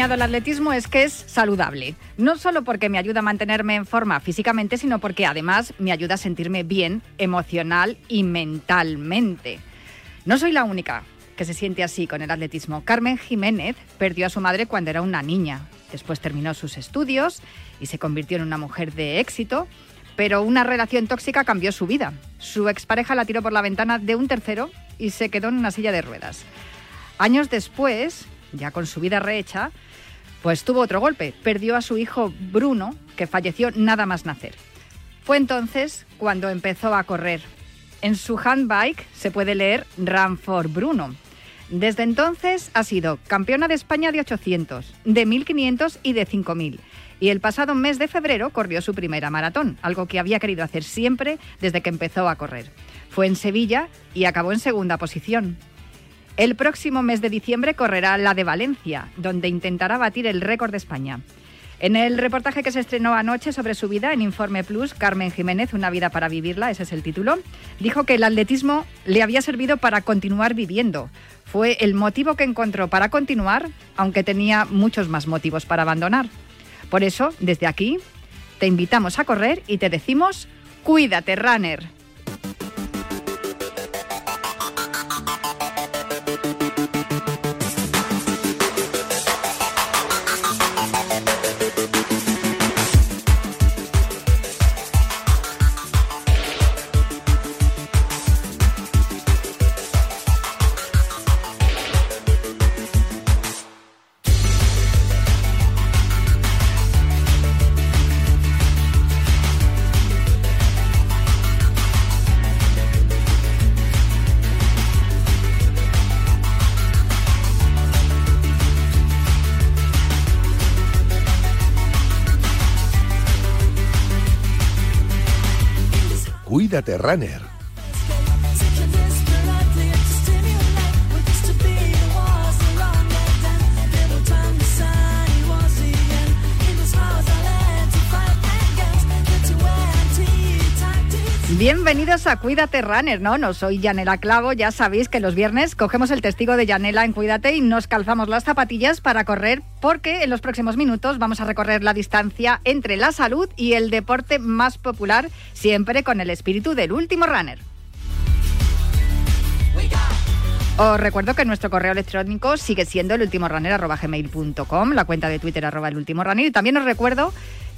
enseñado el atletismo es que es saludable. No solo porque me ayuda a mantenerme en forma físicamente, sino porque además me ayuda a sentirme bien emocional y mentalmente. No soy la única que se siente así con el atletismo. Carmen Jiménez perdió a su madre cuando era una niña. Después terminó sus estudios y se convirtió en una mujer de éxito, pero una relación tóxica cambió su vida. Su expareja la tiró por la ventana de un tercero y se quedó en una silla de ruedas. Años después, ya con su vida rehecha, pues tuvo otro golpe. Perdió a su hijo Bruno, que falleció nada más nacer. Fue entonces cuando empezó a correr. En su handbike se puede leer Run for Bruno. Desde entonces ha sido campeona de España de 800, de 1500 y de 5000. Y el pasado mes de febrero corrió su primera maratón, algo que había querido hacer siempre desde que empezó a correr. Fue en Sevilla y acabó en segunda posición. El próximo mes de diciembre correrá la de Valencia, donde intentará batir el récord de España. En el reportaje que se estrenó anoche sobre su vida en Informe Plus, Carmen Jiménez, Una vida para vivirla, ese es el título, dijo que el atletismo le había servido para continuar viviendo. Fue el motivo que encontró para continuar, aunque tenía muchos más motivos para abandonar. Por eso, desde aquí, te invitamos a correr y te decimos, cuídate, runner. Cuídate Runner. Bienvenidos a Cuídate Runner, ¿no? No soy Yanela Clavo, ya sabéis que los viernes cogemos el testigo de Yanela en Cuídate y nos calzamos las zapatillas para correr porque en los próximos minutos vamos a recorrer la distancia entre la salud y el deporte más popular, siempre con el espíritu del último runner. Os recuerdo que nuestro correo electrónico sigue siendo el la cuenta de Twitter arroba el último runner y también os recuerdo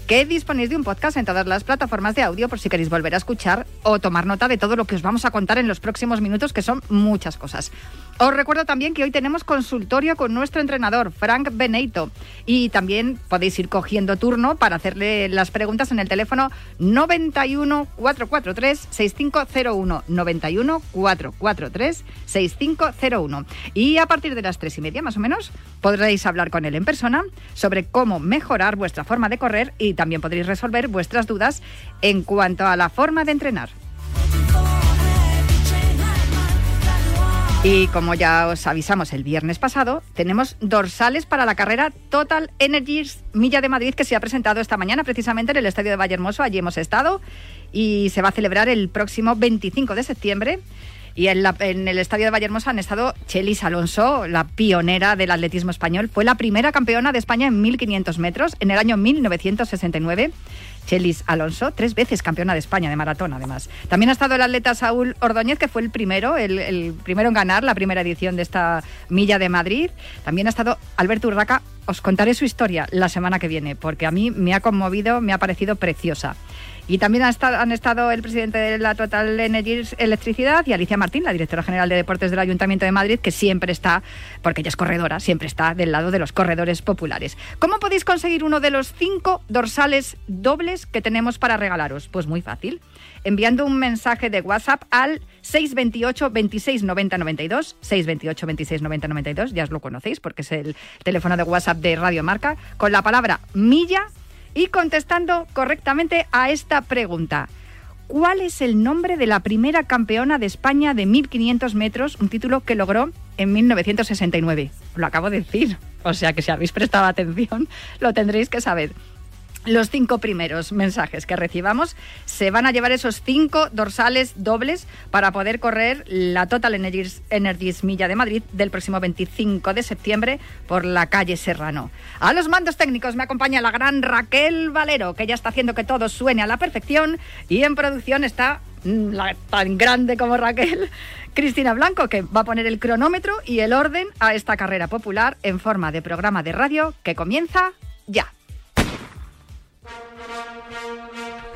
que disponéis de un podcast en todas las plataformas de audio por si queréis volver a escuchar o tomar nota de todo lo que os vamos a contar en los próximos minutos, que son muchas cosas. Os recuerdo también que hoy tenemos consultorio con nuestro entrenador, Frank Beneito, y también podéis ir cogiendo turno para hacerle las preguntas en el teléfono 91 443 6501 91 443 6501. Y a partir de las tres y media más o menos podréis hablar con él en persona sobre cómo mejorar vuestra forma de correr y también podréis resolver vuestras dudas en cuanto a la forma de entrenar. Y como ya os avisamos el viernes pasado, tenemos dorsales para la carrera Total Energies Milla de Madrid que se ha presentado esta mañana precisamente en el Estadio de Vallehermoso. Allí hemos estado y se va a celebrar el próximo 25 de septiembre. Y en, el estadio de Vallehermoso han estado Chelis Alonso, la pionera del atletismo español. Fue la primera campeona de España en 1500 metros en el año 1969. Chelis Alonso, tres veces campeona de España de maratón, además. También ha estado el atleta Saúl Ordóñez, que fue el primero, el, primero en ganar la primera edición de esta milla de Madrid. También ha estado Alberto Urraca. Os contaré su historia la semana que viene, porque a mí me ha conmovido, me ha parecido preciosa. Y también han estado, el presidente de la Total Energies Electricidad y Alicia Martín, la directora general de deportes del Ayuntamiento de Madrid, que siempre está, porque ella es corredora, siempre está del lado de los corredores populares. ¿Cómo podéis conseguir uno de los cinco dorsales dobles que tenemos para regalaros? Pues muy fácil. Enviando un mensaje de WhatsApp al 628 26 90 92, 628 26 90 92, ya os lo conocéis porque es el teléfono de WhatsApp de Radio Marca, con la palabra milla y contestando correctamente a esta pregunta. ¿Cuál es el nombre de la primera campeona de España de 1500 metros? Un título que logró en 1969. Lo acabo de decir. O sea que si habéis prestado atención, lo tendréis que saber. Los cinco primeros mensajes que recibamos se van a llevar esos cinco dorsales dobles para poder correr la Total Energies, Milla de Madrid del próximo 25 de septiembre por la calle Serrano. A los mandos técnicos me acompaña la gran Raquel Valero, que ya está haciendo que todo suene a la perfección y en producción está mm, la, tan grande como Raquel, Cristina Blanco, que va a poner el cronómetro y el orden a esta carrera popular en forma de programa de radio que comienza ya. Thank you.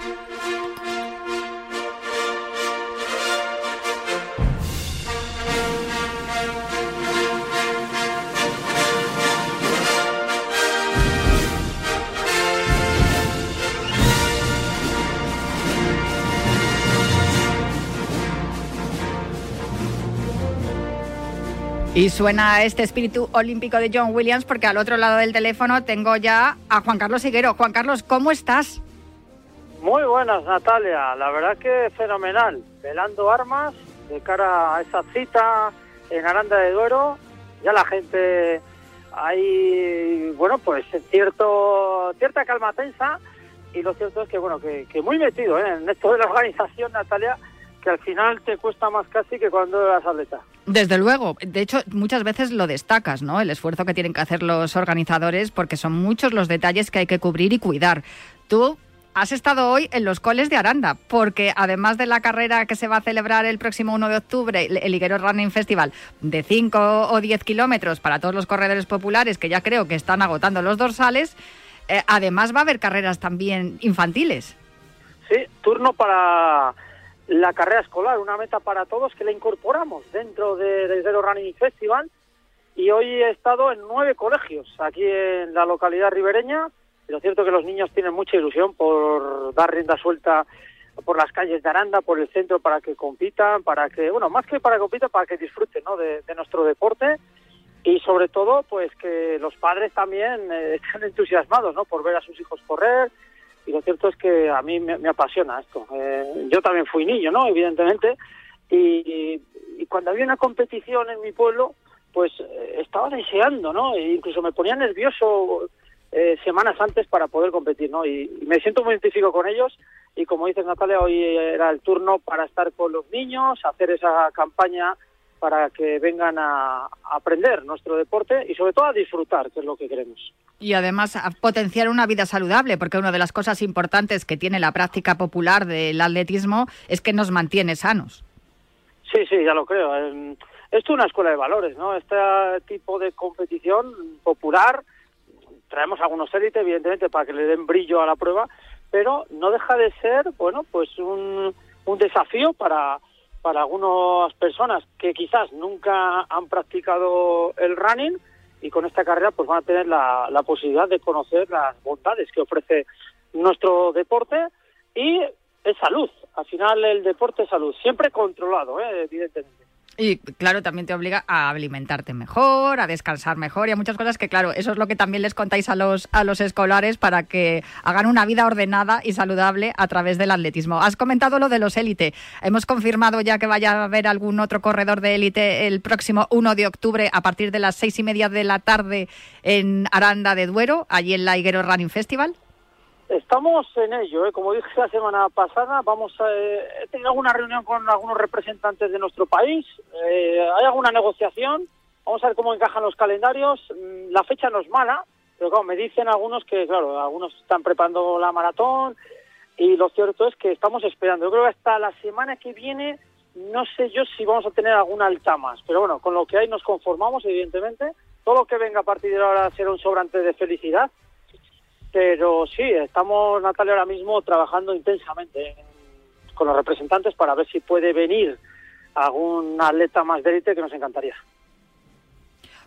Y suena este espíritu olímpico de John Williams porque al otro lado del teléfono tengo ya a Juan Carlos Higuero. Juan Carlos, ¿cómo estás? Muy buenas, Natalia. La verdad que fenomenal. Velando armas de cara a esa cita en Aranda de Duero. Ya la gente hay, bueno, pues cierto, cierta calma tensa y lo cierto es que, bueno, que, muy metido ¿eh? en esto de la organización, Natalia, que al final te cuesta más casi que cuando eras atleta. Desde luego, de hecho muchas veces lo destacas, ¿no? El esfuerzo que tienen que hacer los organizadores porque son muchos los detalles que hay que cubrir y cuidar. Tú has estado hoy en los coles de Aranda, porque además de la carrera que se va a celebrar el próximo 1 de octubre, el Higuero Running Festival, de 5 o 10 kilómetros para todos los corredores populares, que ya creo que están agotando los dorsales, eh, además va a haber carreras también infantiles. Sí, turno para la carrera escolar, una meta para todos que la incorporamos dentro de, del Zero Running Festival. Y hoy he estado en nueve colegios aquí en la localidad ribereña. Y lo cierto es que los niños tienen mucha ilusión por dar rienda suelta por las calles de Aranda, por el centro, para que compitan, para que, bueno, más que para que compitan, para que disfruten ¿no? de, nuestro deporte y sobre todo, pues que los padres también eh, estén entusiasmados ¿no? por ver a sus hijos correr, y lo cierto es que a mí me, apasiona esto. Eh, yo también fui niño, ¿no? Evidentemente, y, cuando había una competición en mi pueblo, pues eh, estaba deseando, ¿no? E incluso me ponía nervioso eh, semanas antes para poder competir, ¿no? Y, y, me siento muy identificado con ellos y como dices Natalia, hoy era el turno para estar con los niños, hacer esa campaña para que vengan a aprender nuestro deporte y sobre todo a disfrutar, que es lo que queremos. Y además a potenciar una vida saludable, porque una de las cosas importantes que tiene la práctica popular del atletismo es que nos mantiene sanos. Sí, sí, ya lo creo. Esto es una escuela de valores, ¿no? Este tipo de competición popular, traemos algunos élites, evidentemente, para que le den brillo a la prueba, pero no deja de ser, bueno, pues un, un desafío para, para algunas personas que quizás nunca han practicado el running, y con esta carrera pues van a tener la, la posibilidad de conocer las bondades que ofrece nuestro deporte y es salud. Al final el deporte es salud, siempre controlado, ¿eh? evidentemente. Y claro, también te obliga a alimentarte mejor, a descansar mejor y a muchas cosas que, claro, eso es lo que también les contáis a los, a los escolares para que hagan una vida ordenada y saludable a través del atletismo. Has comentado lo de los élite. Hemos confirmado ya que vaya a haber algún otro corredor de élite el próximo 1 de octubre a partir de las seis y media de la tarde en Aranda de Duero, allí en la Higuero Running Festival. Estamos en ello, ¿eh? como dije la semana pasada, vamos a, eh, he tenido alguna reunión con algunos representantes de nuestro país, eh, hay alguna negociación, vamos a ver cómo encajan los calendarios, mm, la fecha no es mala, pero claro, me dicen algunos que, claro, algunos están preparando la maratón y lo cierto es que estamos esperando. Yo creo que hasta la semana que viene no sé yo si vamos a tener alguna alta más, pero bueno, con lo que hay nos conformamos, evidentemente. Todo lo que venga a partir de ahora será un sobrante de felicidad pero sí, estamos, Natalia, ahora mismo trabajando intensamente con los representantes para ver si puede venir algún atleta más de élite que nos encantaría.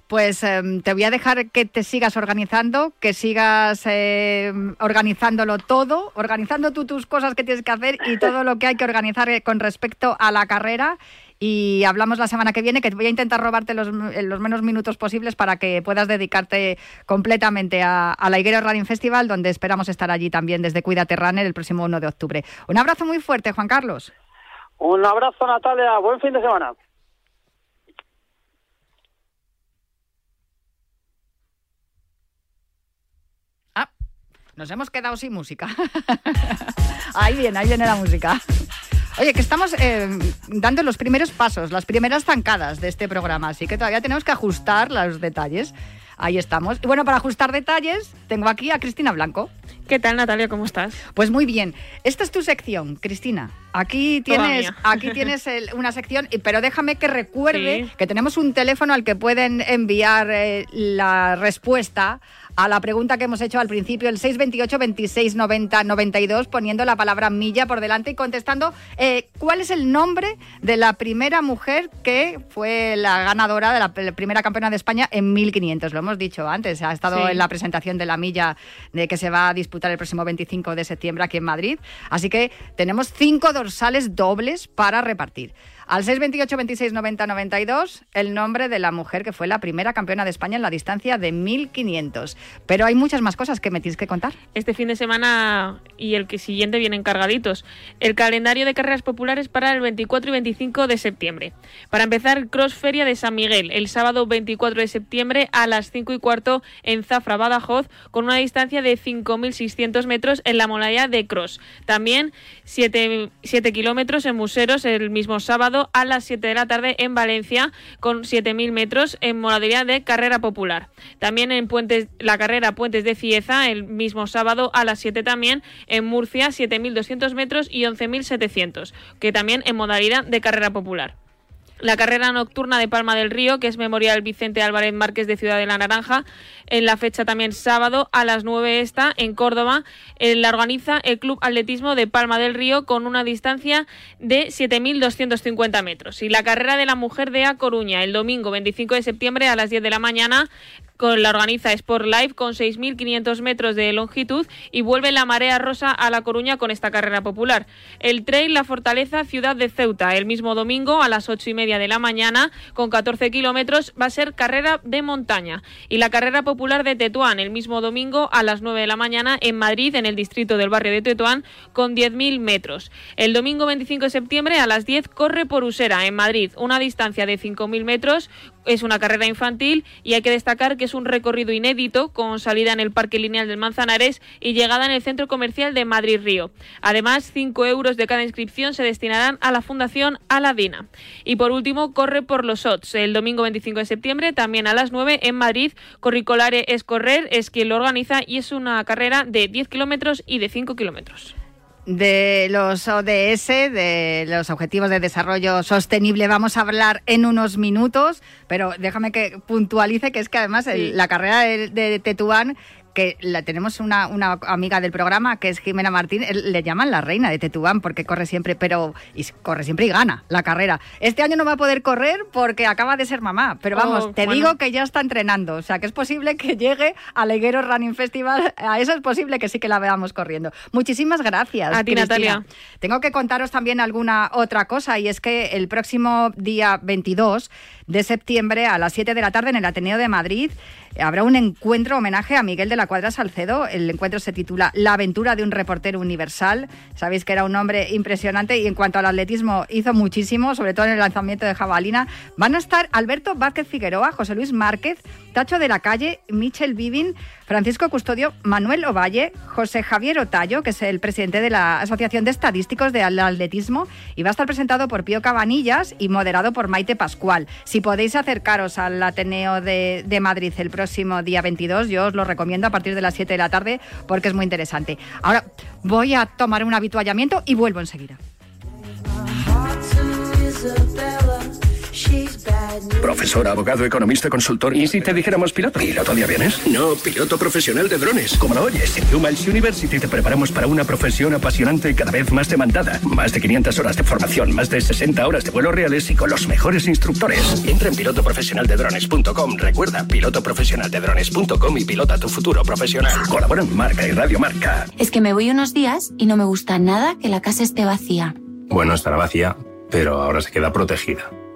Pues em, te voy a dejar que te sigas organizando, que sigas em, organizándolo todo, organizando tú tus cosas que tienes que hacer y todo lo que hay que organizar eh, con respecto a la carrera y hablamos la semana que viene, que voy a intentar robarte los, los menos minutos posibles para que puedas dedicarte completamente a, la Higuero Running Festival, donde esperamos estar allí también desde Cuídate Runner el próximo 1 de octubre. Un abrazo muy fuerte, Juan Carlos. Un abrazo, Natalia. Buen fin de semana. Nos hemos quedado sin música. ahí viene, ahí viene la música. Oye, que estamos eh, dando los primeros pasos, las primeras zancadas de este programa, así que todavía tenemos que ajustar los detalles. Ahí estamos. Y bueno, para ajustar detalles, tengo aquí a Cristina Blanco. ¿Qué tal, Natalia? ¿Cómo estás? Pues muy bien. Esta es tu sección, Cristina. Aquí tienes, aquí tienes una sección, pero déjame que recuerde que tenemos un teléfono al que pueden enviar eh, la respuesta a la pregunta que hemos hecho al principio, el 628 26 90 92, poniendo la palabra milla por delante y contestando eh, cuál es el nombre de la primera mujer que fue la ganadora de la, primera campeona de España en 1500. Lo hemos dicho antes, ha estado en la presentación de la milla de que se va a disputar el próximo 25 de septiembre aquí en Madrid. Así que tenemos cinco dorsales dobles para repartir. Al 628 26 90 92, el nombre de la mujer que fue la primera campeona de España en la distancia de 1500. Pero hay muchas más cosas que me tienes que contar. Este fin de semana y el que siguiente vienen cargaditos. El calendario de carreras populares para el 24 y 25 de septiembre. Para empezar, Cross Feria de San Miguel, el sábado 24 de septiembre a las 5 y cuarto en Zafra, Badajoz, con una distancia de 5.600 metros en la monaya de Cross. También 7, 7 kilómetros en Museros el mismo sábado a las 7 de la tarde en Valencia con 7.000 metros en modalidad de carrera popular. También en Puentes, la carrera Puentes de Cieza el mismo sábado a las 7 también en Murcia 7.200 metros y 11.700 que también en modalidad de carrera popular la carrera nocturna de Palma del Río, que es Memorial Vicente Álvarez Márquez de Ciudad de la Naranja, en la fecha también sábado a las 9 está en Córdoba. Eh, la organiza el Club Atletismo de Palma del Río con una distancia de 7.250 metros. Y la carrera de la mujer de A Coruña, el domingo 25 de septiembre a las 10 de la mañana, con la organiza Sport Life con 6.500 metros de longitud y vuelve la marea rosa a La Coruña con esta carrera popular. El trail La Fortaleza Ciudad de Ceuta el mismo domingo a las 8 y media de la mañana con 14 kilómetros va a ser carrera de montaña y la carrera popular de Tetuán el mismo domingo a las 9 de la mañana en Madrid en el distrito del barrio de Tetuán con 10.000 metros. El domingo 25 de septiembre a las 10 corre por Usera en Madrid una distancia de 5.000 metros es una carrera infantil y hay que destacar que es un recorrido inédito con salida en el Parque Lineal del Manzanares y llegada en el Centro Comercial de Madrid Río. Además, 5 euros de cada inscripción se destinarán a la Fundación Aladina. Y por último, corre por los OTS el domingo 25 de septiembre, también a las 9 en Madrid. Corricolare es correr, es quien lo organiza y es una carrera de 10 kilómetros y de 5 kilómetros de los ODS, de los Objetivos de Desarrollo Sostenible, vamos a hablar en unos minutos, pero déjame que puntualice que es que además la carrera de, de Tetuán que la, tenemos una, una, amiga del programa que es Jimena Martín, le llaman la reina de Tetuán porque corre siempre, pero y corre siempre y gana la carrera. Este año no va a poder correr porque acaba de ser mamá, pero oh, vamos, te digo que ya está entrenando, o sea que es posible que llegue al Leguero Running Festival, a eso es posible que sí que la veamos corriendo. Muchísimas gracias. A ti, Natalia. Tengo que contaros también alguna otra cosa y es que el próximo día 22 de septiembre a las 7 de la tarde en el Ateneo de Madrid habrá un encuentro homenaje a Miguel de la Cuadra Salcedo. El encuentro se titula La aventura de un reportero universal. Sabéis que era un hombre impresionante y en cuanto al atletismo hizo muchísimo, sobre todo en el lanzamiento de jabalina. Van a estar Alberto Vázquez Figueroa, José Luis Márquez, Tacho de la Calle, Michel Vivin, Francisco Custodio, Manuel Ovalle, José Javier Otallo, que es el presidente de la Asociación de Estadísticos de Atletismo, y va a estar presentado por Pío Cabanillas y moderado por Maite Pascual. Si podéis acercaros al Ateneo de, de Madrid el próximo día 22. Yo os lo recomiendo a partir de las 7 de la tarde porque es muy interesante. Ahora voy a tomar un habituallamiento y vuelvo enseguida. Profesor, abogado, economista, consultor. ¿Y si te dijéramos piloto? ¿Piloto de aviones? No, piloto profesional de drones. Como lo oyes, en Humans University te preparamos para una profesión apasionante y cada vez más demandada. Más de 500 horas de formación, más de 60 horas de vuelos reales y con los mejores instructores. Entra en pilotoprofesionaldedrones.com. Recuerda, pilotoprofesionaldedrones.com y pilota tu futuro profesional. Colaboran Marca y Radio Marca. Es que me voy unos días y no me gusta nada que la casa esté vacía. Bueno, estará vacía, pero ahora se queda protegida.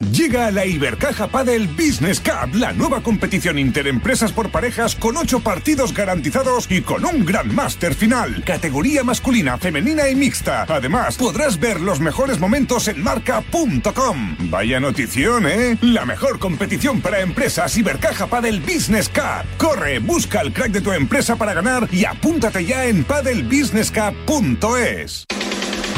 Llega la Ibercaja Padel Business Cup, la nueva competición interempresas por parejas con ocho partidos garantizados y con un gran máster final. Categoría masculina, femenina y mixta. Además, podrás ver los mejores momentos en marca.com. Vaya notición, ¿eh? La mejor competición para empresas Ibercaja Padel Business Cup. Corre, busca el crack de tu empresa para ganar y apúntate ya en padelbusinesscup.es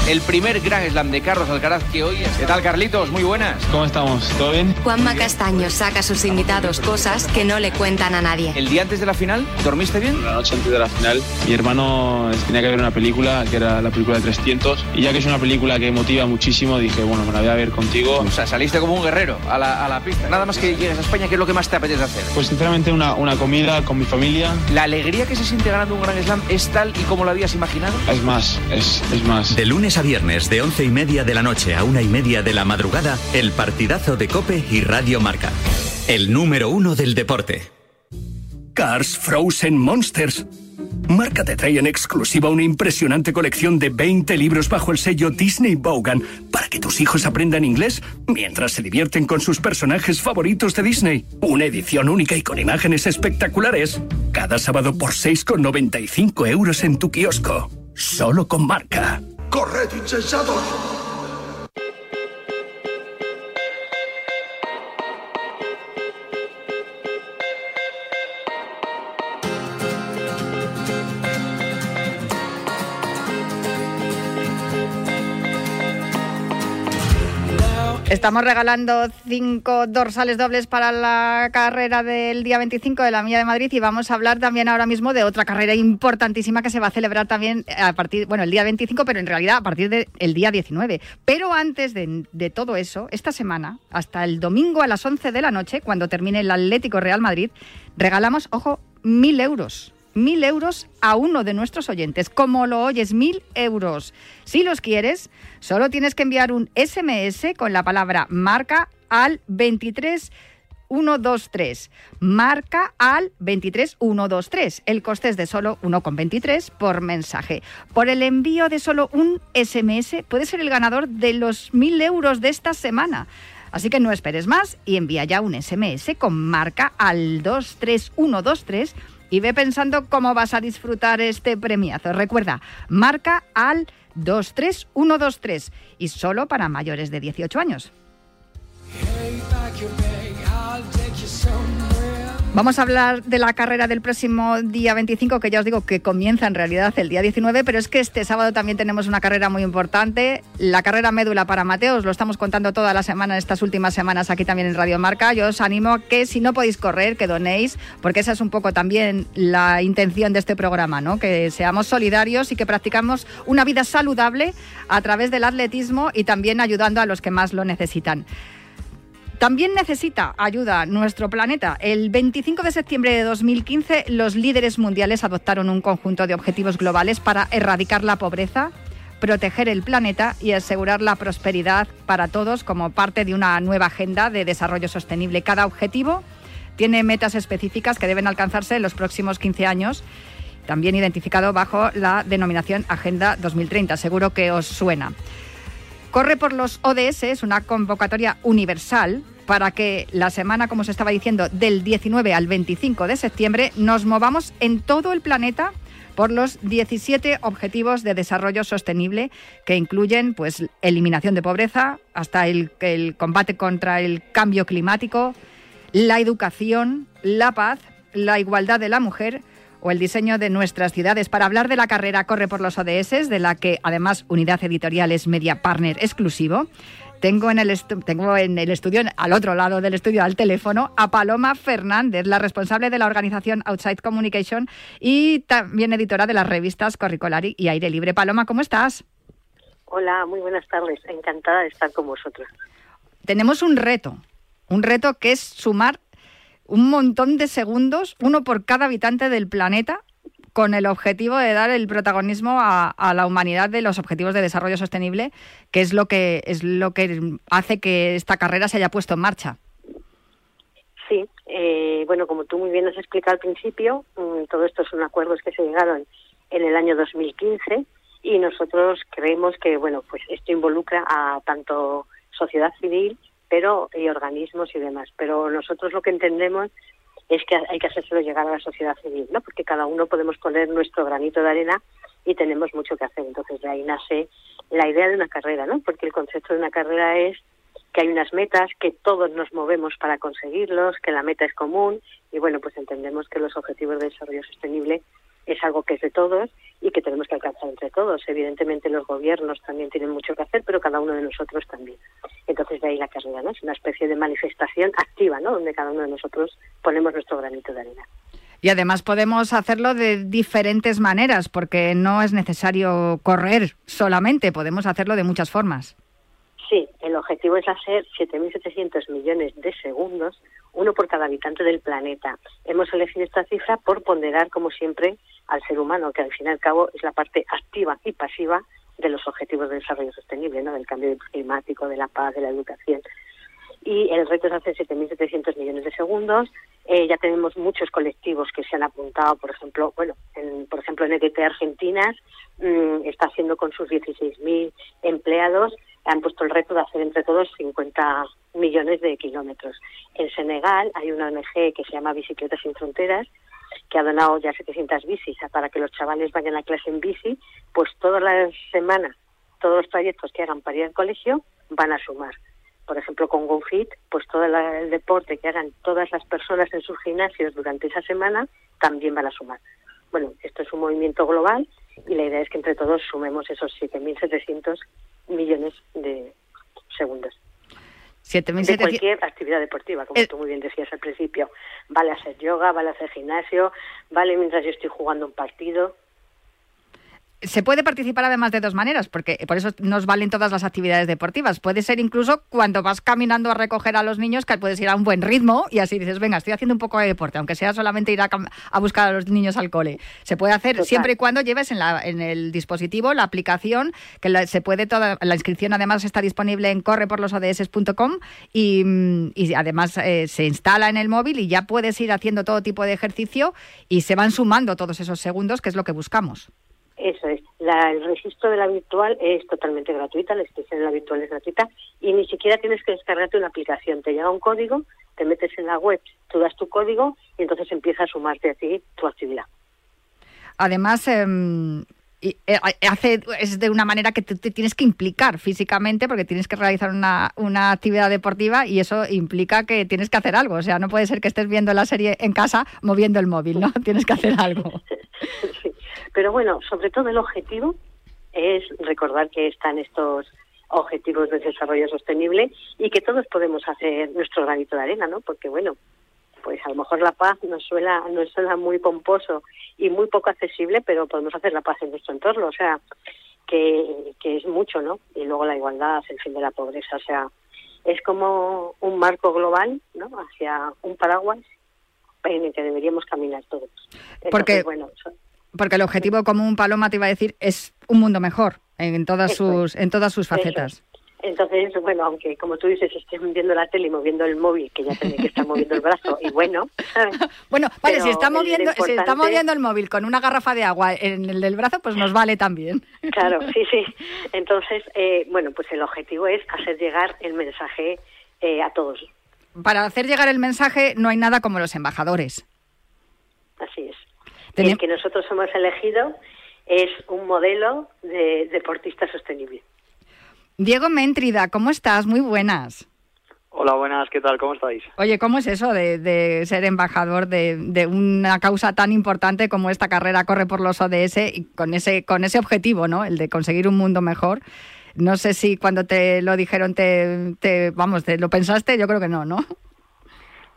el primer Gran Slam de Carlos Alcaraz que hoy es. ¿Qué tal, Carlitos? Muy buenas. ¿Cómo estamos? ¿Todo bien? Juanma Castaño saca a sus invitados cosas que no le cuentan a nadie. ¿El día antes de la final dormiste bien? La noche antes de la final, mi hermano tenía que ver una película, que era la película de 300, y ya que es una película que motiva muchísimo, dije, bueno, me la voy a ver contigo. O sea, saliste como un guerrero a la, a la pista. Nada más que llegues a España, ¿qué es lo que más te apetece hacer? Pues sinceramente una, una comida con mi familia. ¿La alegría que se siente ganando un Gran Slam es tal y como lo habías imaginado? Es más, es, es más. De lunes a viernes, de 11 y media de la noche a una y media de la madrugada, el partidazo de Cope y Radio Marca. El número uno del deporte. Cars Frozen Monsters. Marca te trae en exclusiva una impresionante colección de 20 libros bajo el sello Disney Bogan para que tus hijos aprendan inglés mientras se divierten con sus personajes favoritos de Disney. Una edición única y con imágenes espectaculares. Cada sábado por 6,95 euros en tu kiosco. Solo con marca. ¡Corred, insensatos! Estamos regalando cinco dorsales dobles para la carrera del día 25 de la Milla de Madrid y vamos a hablar también ahora mismo de otra carrera importantísima que se va a celebrar también a partir, bueno, el día 25, pero en realidad a partir del día 19. Pero antes de, todo eso, esta semana, hasta el domingo a las 11 de la noche, cuando termine el Atlético Real Madrid, regalamos, ojo, mil euros mil euros a uno de nuestros oyentes. Como lo oyes, mil euros. Si los quieres, solo tienes que enviar un SMS con la palabra marca al 23123. Marca al 23123. El coste es de solo 1,23 por mensaje. Por el envío de solo un SMS puedes ser el ganador de los mil euros de esta semana. Así que no esperes más y envía ya un SMS con marca al 23123 y ve pensando cómo vas a disfrutar este premiazo. Recuerda, marca al 23123 y solo para mayores de 18 años. Vamos a hablar de la carrera del próximo día 25, que ya os digo que comienza en realidad el día 19, pero es que este sábado también tenemos una carrera muy importante, la carrera médula para Mateos, lo estamos contando toda la semana, estas últimas semanas aquí también en Radio Marca. Yo os animo a que si no podéis correr, que donéis, porque esa es un poco también la intención de este programa, ¿no? Que seamos solidarios y que practicamos una vida saludable a través del atletismo y también ayudando a los que más lo necesitan. También necesita ayuda nuestro planeta. El 25 de septiembre de 2015 los líderes mundiales adoptaron un conjunto de objetivos globales para erradicar la pobreza, proteger el planeta y asegurar la prosperidad para todos como parte de una nueva agenda de desarrollo sostenible. Cada objetivo tiene metas específicas que deben alcanzarse en los próximos 15 años, también identificado bajo la denominación Agenda 2030. Seguro que os suena. Corre por los ODS, es una convocatoria universal para que la semana, como se estaba diciendo, del 19 al 25 de septiembre, nos movamos en todo el planeta por los 17 objetivos de desarrollo sostenible que incluyen pues eliminación de pobreza hasta el, el combate contra el cambio climático, la educación, la paz, la igualdad de la mujer o el diseño de nuestras ciudades. Para hablar de la carrera Corre por los ODS, de la que además Unidad Editorial es media partner exclusivo, tengo en, el tengo en el estudio, al otro lado del estudio, al teléfono, a Paloma Fernández, la responsable de la organización Outside Communication y también editora de las revistas Corricolari y Aire Libre. Paloma, ¿cómo estás? Hola, muy buenas tardes. Encantada de estar con vosotros. Tenemos un reto, un reto que es sumar un montón de segundos, uno por cada habitante del planeta, con el objetivo de dar el protagonismo a, la humanidad de los objetivos de desarrollo sostenible, que es lo que es lo que hace que esta carrera se haya puesto en marcha. Sí, eh, bueno, como tú muy bien has explicado al principio, mm, todo esto son acuerdos que se llegaron en el año 2015 y nosotros creemos que bueno pues esto involucra a tanto sociedad civil pero y organismos y demás pero nosotros lo que entendemos es que hay que hacérselo llegar a la sociedad civil no porque cada uno podemos poner nuestro granito de arena y tenemos mucho que hacer. Entonces de ahí nace la idea de una carrera no porque el concepto de una carrera es que hay unas metas, que todos nos movemos para conseguirlos, que la meta es común y bueno, pues entendemos que los objetivos de desarrollo sostenible es algo que es de todos y que tenemos que alcanzar entre todos. Evidentemente los gobiernos también tienen mucho que hacer, pero cada uno de nosotros también. Entonces de ahí la carrera, ¿no? Es una especie de manifestación activa, ¿no? Donde cada uno de nosotros ponemos nuestro granito de arena. Y además podemos hacerlo de diferentes maneras, porque no es necesario correr solamente, podemos hacerlo de muchas formas. Sí, el objetivo es hacer 7.700 millones de segundos, uno por cada habitante del planeta. Hemos elegido esta cifra por ponderar, como siempre, al ser humano, que al fin y al cabo es la parte activa y pasiva de los objetivos de desarrollo sostenible, ¿no? del cambio climático, de la paz, de la educación. Y el reto es hacer 7.700 millones de segundos. Eh, ya tenemos muchos colectivos que se han apuntado, por ejemplo, bueno, en, por ejemplo, en EDT Argentinas mm, está haciendo con sus 16.000 empleados han puesto el reto de hacer entre todos 50 millones de kilómetros. En Senegal hay una ONG que se llama Bicicletas sin Fronteras que ha donado ya 700 bicis para que los chavales vayan a clase en bici, pues todas las semanas, todos los trayectos que hagan para ir al colegio van a sumar. Por ejemplo, con GoFit, pues todo el deporte que hagan todas las personas en sus gimnasios durante esa semana también van a sumar. Bueno, esto es un movimiento global y la idea es que entre todos sumemos esos 7.700 millones de segundos. de cualquier actividad deportiva, como tú muy bien decías al principio. Vale hacer yoga, vale hacer gimnasio, vale mientras yo estoy jugando un partido, se puede participar además de dos maneras, porque por eso nos valen todas las actividades deportivas. Puede ser incluso cuando vas caminando a recoger a los niños, que puedes ir a un buen ritmo y así dices, venga, estoy haciendo un poco de deporte, aunque sea solamente ir a, buscar a los niños al cole. Se puede hacer siempre y cuando lleves en, la, en el dispositivo la aplicación, que se puede toda, la inscripción además está disponible en correporlosods.com y, y además eh, se instala en el móvil y ya puedes ir haciendo todo tipo de ejercicio y se van sumando todos esos segundos, que es lo que buscamos. Eso es. el registro de la virtual es totalmente gratuita, la inscripción de la virtual es gratuita y ni siquiera tienes que descargarte una aplicación. Te llega un código, te metes en la web, tú das tu código y entonces empieza a sumarte a ti tu actividad. Además, em, eh, hace, es de una manera que te, tienes que implicar físicamente porque tienes que realizar una, una, actividad deportiva y eso implica que tienes que hacer algo. O sea, no puede ser que estés viendo la serie en casa moviendo el móvil, ¿no? tienes que hacer algo. Pero bueno, sobre todo el objetivo es recordar que están estos objetivos de desarrollo sostenible y que todos podemos hacer nuestro granito de arena, ¿no? Porque bueno, pues a lo mejor la paz nos suena, nos suena muy pomposo y muy poco accesible, pero podemos hacer la paz en nuestro entorno, o sea, que, que es mucho, ¿no? Y luego la igualdad, el fin de la pobreza, o sea, es como un marco global, ¿no? Hacia un paraguas en el que deberíamos caminar todos. Porque, bueno, porque el objetivo común, Paloma, te iba a decir, es un mundo mejor en todas sus en todas sus facetas. Entonces, bueno, aunque como tú dices, estén viendo la tele y moviendo el móvil, que ya tiene que estar moviendo el brazo, y bueno. bueno, vale, si está, moviendo, si está moviendo el móvil con una garrafa de agua en el del brazo, pues nos vale también. Claro, sí, sí. Entonces, eh, bueno, pues el objetivo es hacer llegar el mensaje eh, a todos. Para hacer llegar el mensaje no hay nada como los embajadores. Así es. El que nosotros hemos elegido es un modelo de deportista sostenible. Diego Méntrida, ¿cómo estás? Muy buenas. Hola, buenas, ¿qué tal? ¿Cómo estáis? Oye, ¿cómo es eso de, ser embajador de, una causa tan importante como esta carrera corre por los ODS y con ese, con ese objetivo, ¿no? El de conseguir un mundo mejor. No sé si cuando te lo dijeron te, te vamos, te lo pensaste, yo creo que no, ¿no?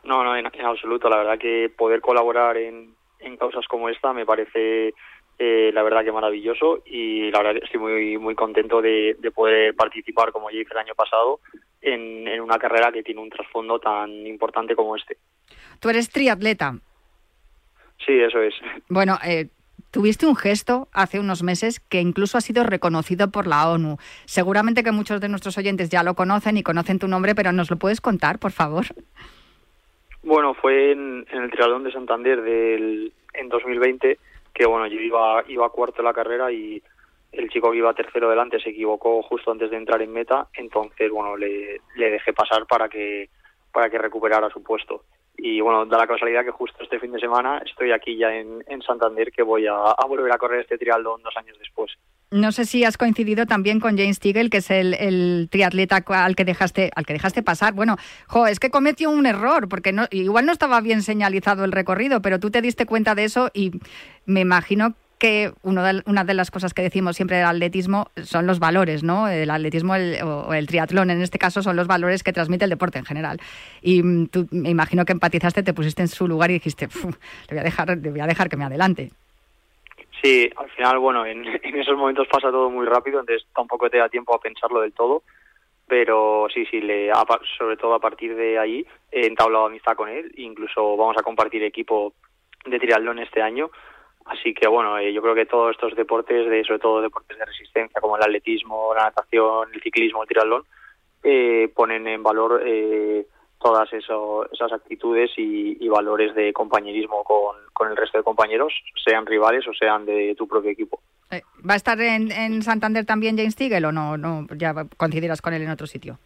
No, no, en, absoluto. La verdad que poder colaborar en, en causas como esta me parece eh, la verdad que maravilloso y la verdad que estoy muy muy contento de, poder participar como ya hice el año pasado en, en, una carrera que tiene un trasfondo tan importante como este. Tú eres triatleta. Sí, eso es. Bueno, eh, tuviste un gesto hace unos meses que incluso ha sido reconocido por la ONU. Seguramente que muchos de nuestros oyentes ya lo conocen y conocen tu nombre, pero ¿nos lo puedes contar, por favor? Bueno, fue en, en el Triatlón de Santander del, en 2020 que bueno, yo iba, iba cuarto en la carrera y el chico que iba tercero delante se equivocó justo antes de entrar en meta, entonces bueno le, le dejé pasar para que para que recuperara su puesto. Y bueno, da la casualidad que justo este fin de semana estoy aquí ya en, en Santander, que voy a, a volver a correr este triatlón dos años después. No sé si has coincidido también con James Tigel, que es el, triatleta al que dejaste al que dejaste pasar. Bueno, jo, es que cometió un error, porque no, igual no estaba bien señalizado el recorrido, pero tú te diste cuenta de eso y me imagino que uno de, una de las cosas que decimos siempre del atletismo son los valores, ¿no? El atletismo o el triatlón, en este caso, son los valores que transmite el deporte en general. Y tú me imagino que empatizaste, te pusiste en su lugar y dijiste, le voy a dejar, le voy a dejar que me adelante. Sí, al final, bueno, en, en, esos momentos pasa todo muy rápido, entonces tampoco te da tiempo a pensarlo del todo. Pero sí, sí, le, sobre todo a partir de ahí he entablado amistad con él. Incluso vamos a compartir equipo de triatlón este año. Así que bueno, eh, yo creo que todos estos deportes, de, sobre todo deportes de resistencia como el atletismo, la natación, el ciclismo, el triatlón, eh, ponen en valor eh, todas eso, esas actitudes y, y, valores de compañerismo con, con, el resto de compañeros, sean rivales o sean de tu propio equipo. ¿Va a estar en, en Santander también James Tigel o no, no? ¿Ya coincidirás con él en otro sitio?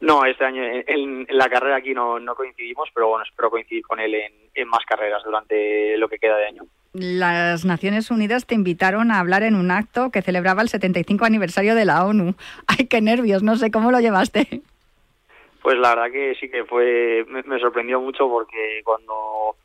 No, este año en, en la carrera aquí no, no, coincidimos, pero bueno, espero coincidir con él en, en más carreras durante lo que queda de año las Naciones Unidas te invitaron a hablar en un acto que celebraba el 75 aniversario de la ONU. Ay, qué nervios, no sé cómo lo llevaste. Pues la verdad que sí que fue, me, sorprendió mucho porque cuando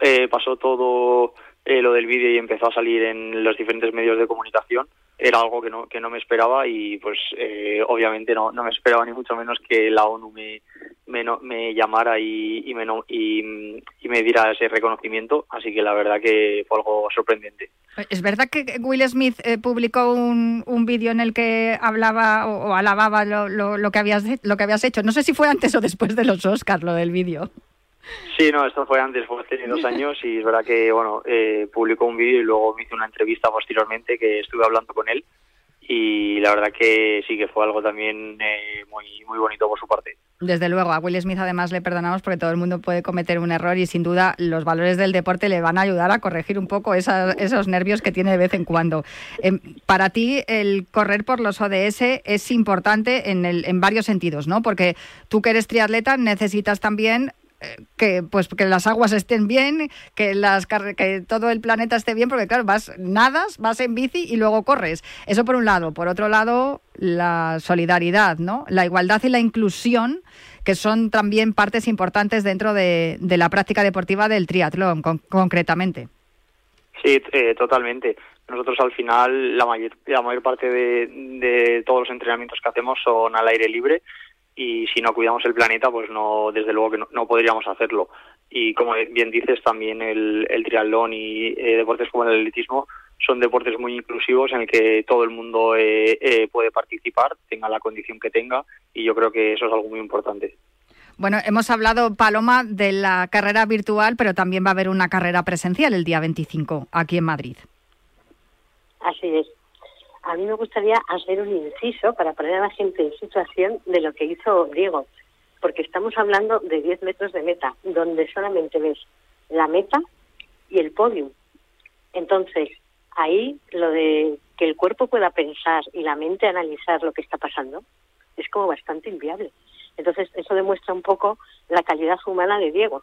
eh, pasó todo eh, lo del vídeo y empezó a salir en los diferentes medios de comunicación, era algo que no, que no me esperaba y pues eh, obviamente no, no me esperaba ni mucho menos que la ONU me, me, llamara y, y, me y, y, me diera ese reconocimiento, así que la verdad que fue algo sorprendente. ¿Es verdad que Will Smith eh, publicó un, un vídeo en el que hablaba o, o alababa lo, lo, lo, que habías, lo que habías hecho? No sé si fue antes o después de los Oscars lo del vídeo. Sí, no, esto fue antes, fue hace dos años y es verdad que, bueno, eh, publicó un vídeo y luego me hizo una entrevista posteriormente que estuve hablando con él y la verdad que sí que fue algo también eh, muy muy bonito por su parte. Desde luego, a Will Smith además le perdonamos porque todo el mundo puede cometer un error y sin duda los valores del deporte le van a ayudar a corregir un poco esa, esos nervios que tiene de vez en cuando. Eh, para ti el correr por los ODS es importante en, el, en varios sentidos, ¿no? Porque tú que eres triatleta necesitas también que pues que las aguas estén bien, que las que todo el planeta esté bien, porque claro, vas nadas, vas en bici y luego corres. Eso por un lado. Por otro lado, la solidaridad, ¿no? La igualdad y la inclusión, que son también partes importantes dentro de, de la práctica deportiva del triatlón, con, concretamente. Sí, eh, totalmente. Nosotros al final la mayor, la mayor parte de, de todos los entrenamientos que hacemos son al aire libre y si no cuidamos el planeta, pues no, desde luego que no, no podríamos hacerlo. Y como bien dices, también el, el triatlón y eh, deportes como el atletismo son deportes muy inclusivos en el que todo el mundo eh, eh, puede participar, tenga la condición que tenga, y yo creo que eso es algo muy importante. Bueno, hemos hablado, Paloma, de la carrera virtual, pero también va a haber una carrera presencial el día 25 aquí en Madrid. Así es a mí me gustaría hacer un inciso para poner a la gente en situación de lo que hizo Diego, porque estamos hablando de 10 metros de meta, donde solamente ves la meta y el podium. Entonces, ahí lo de que el cuerpo pueda pensar y la mente analizar lo que está pasando es como bastante inviable. Entonces, eso demuestra un poco la calidad humana de Diego,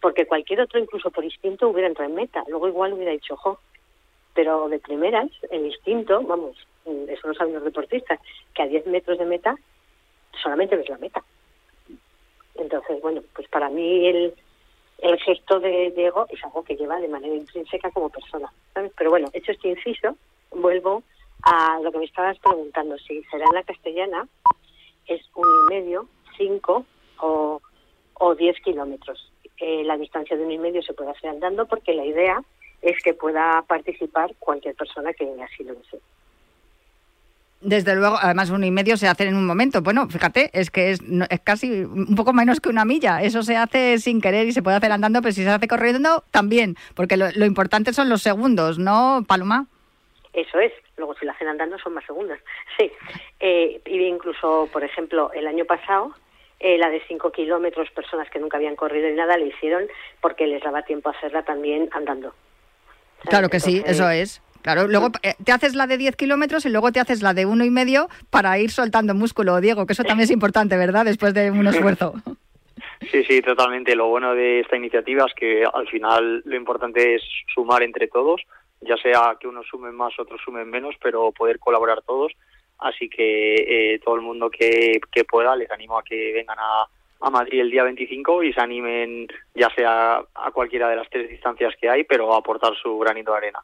porque cualquier otro, incluso por instinto, hubiera entrado en meta. Luego igual hubiera dicho, jo, pero de primeras, el instinto, vamos, eso lo saben los deportistas, que a 10 metros de meta solamente ves la meta. Entonces, bueno, pues para mí el, el gesto de Diego es algo que lleva de manera intrínseca como persona. Pero bueno, hecho este inciso, vuelvo a lo que me estabas preguntando, si será en la castellana, es un y medio, cinco o, o diez kilómetros. Eh, la distancia de un y medio se puede hacer andando porque la idea es que pueda participar cualquier persona que así lo desee. Desde luego, además uno y medio se hace en un momento. Bueno, fíjate, es que es, es, casi un poco menos que una milla. Eso se hace sin querer y se puede hacer andando, pero si se hace corriendo, también. Porque lo, lo importante son los segundos, ¿no, Paloma? Eso es. Luego, si lo hacen andando, son más segundos. Sí. Eh, y incluso, por ejemplo, el año pasado, eh, la de 5 kilómetros, personas que nunca habían corrido ni nada, le hicieron porque les daba tiempo a hacerla también andando. Claro que sí, eso es. Claro, luego eh, te haces la de 10 kilómetros y luego te haces la de uno y medio para ir soltando músculo, Diego, que eso también es importante, ¿verdad? Después de un esfuerzo. Sí, sí, totalmente. Lo bueno de esta iniciativa es que al final lo importante es sumar entre todos, ya sea que unos sumen más, otros sumen menos, pero poder colaborar todos. Así que eh, todo el mundo que, que pueda, les animo a que vengan a, a Madrid el día 25 y se animen ya sea a cualquiera de las tres distancias que hay, pero a aportar su granito de arena.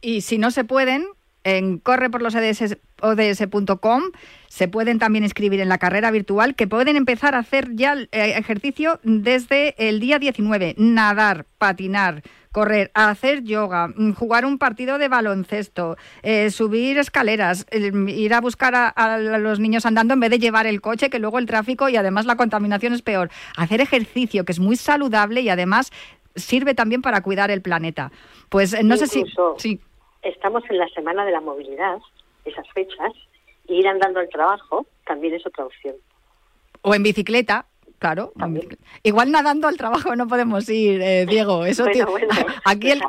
Y si no se pueden, en correporlosods.com se pueden también inscribir en la carrera virtual que pueden empezar a hacer ya eh, ejercicio desde el día 19, nadar, patinar, correr, hacer yoga, mm, jugar un partido de baloncesto, eh, subir escaleras, ir a buscar a, los niños andando en vez de llevar el coche, que luego el tráfico y además la contaminación es peor. Hacer ejercicio, que es muy saludable y además sirve también para cuidar el planeta. Pues eh, no sé si... Sí. Estamos en la Semana de la Movilidad, esas fechas, ir andando al trabajo también es otra opción. O en bicicleta, Claro, igual nadando al trabajo no podemos ir, eh, Diego. Eso aquí el,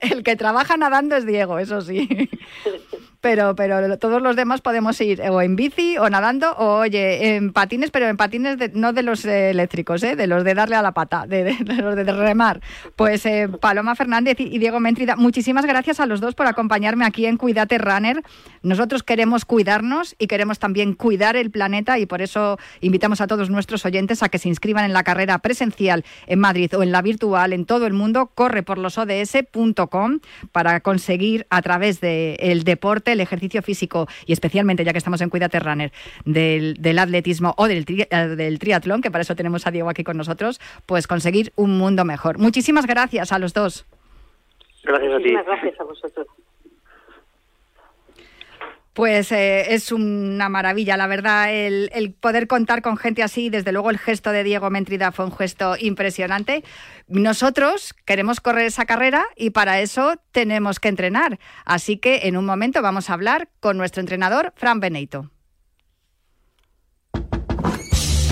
el, que trabaja nadando es Diego, eso sí. pero, pero todos los demás podemos ir o en bici o nadando o, oye, en patines, pero en patines no de los eléctricos, ¿eh? de los de darle a la pata, de, los de remar. Pues eh, Paloma Fernández y Diego Mentrida, muchísimas gracias a los dos por acompañarme aquí en Cuídate Runner. Nosotros queremos cuidarnos y queremos también cuidar el planeta y por eso invitamos a todos nuestros oyentes a que se inscriban en la carrera presencial en Madrid o en la virtual en todo el mundo. Corre por los ODS.com para conseguir a través del deporte el ejercicio físico y especialmente, ya que estamos en Cuídate Runner, del, del atletismo o del, eh, del triatlón, que para eso tenemos a Diego aquí con nosotros, pues conseguir un mundo mejor. Muchísimas gracias a los dos. Gracias a ti. gracias a vosotros. Pues eh, es una maravilla, la verdad, el, el, poder contar con gente así. Desde luego, el gesto de Diego Mentrida fue un gesto impresionante. Nosotros queremos correr esa carrera y para eso tenemos que entrenar. Así que en un momento vamos a hablar con nuestro entrenador, Fran Beneito.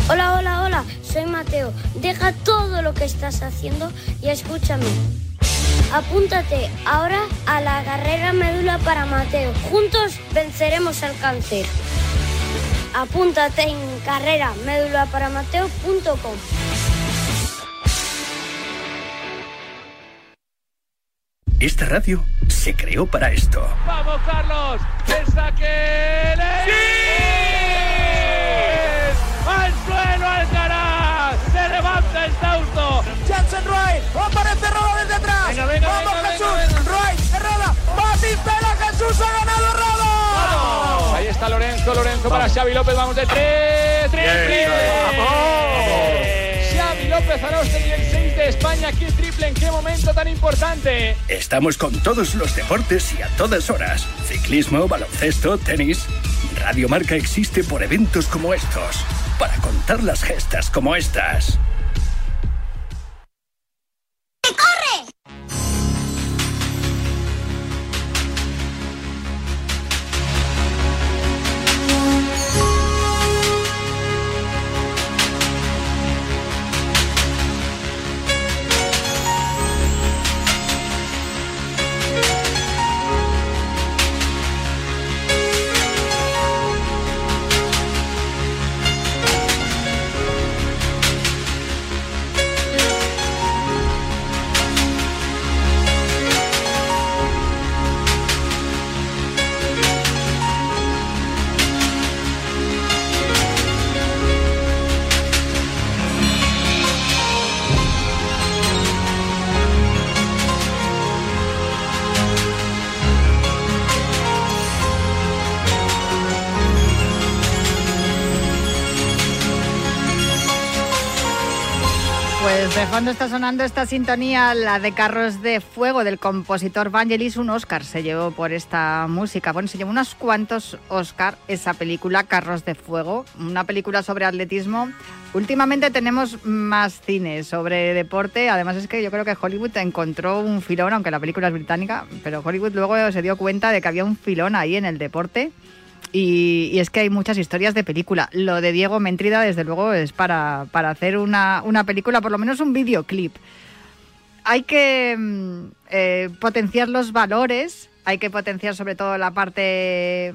Hola, hola, hola, soy Mateo. Deja todo lo que estás haciendo y escúchame. Apúntate ahora a la carrera médula para Mateo. Juntos venceremos al cáncer. Apúntate en carrera médula para Mateo.com. Esta radio se creó para esto. ¡Vamos, Carlos! ¡El saque! ¡Sí! ¡Al ¡Jansen Roy! ¡Aparece Roda desde atrás! Venga, venga, ¡Vamos, venga, Jesús! ¡Roy! ¡Herrada! ¡Batistela! ¡Jesús ha ganado Roda! Ahí está Lorenzo, Lorenzo para Xavi López, vamos de tres, tres, tres. Xavi López Arostegui, el 6 de España, aquí triple, ¿en qué momento tan importante? Estamos con todos los deportes y a todas horas. Ciclismo, baloncesto, tenis. Radio Marca existe por eventos como estos. Para contar las gestas como estas. De fondo está sonando esta sintonía, la de Carros de Fuego del compositor Vangelis. Un Oscar se llevó por esta música. Bueno, se llevó unos cuantos Oscar esa película, Carros de Fuego, una película sobre atletismo. Últimamente tenemos más cine sobre deporte. Además es que yo creo que Hollywood encontró un filón, aunque la película es británica, pero Hollywood luego se dio cuenta de que había un filón ahí en el deporte. Y, es que hay muchas historias de película. Lo de Diego Mentrida, desde luego, es para, para hacer una, una película, por lo menos un videoclip. Hay que mm, eh, potenciar los valores hay que potenciar sobre todo la parte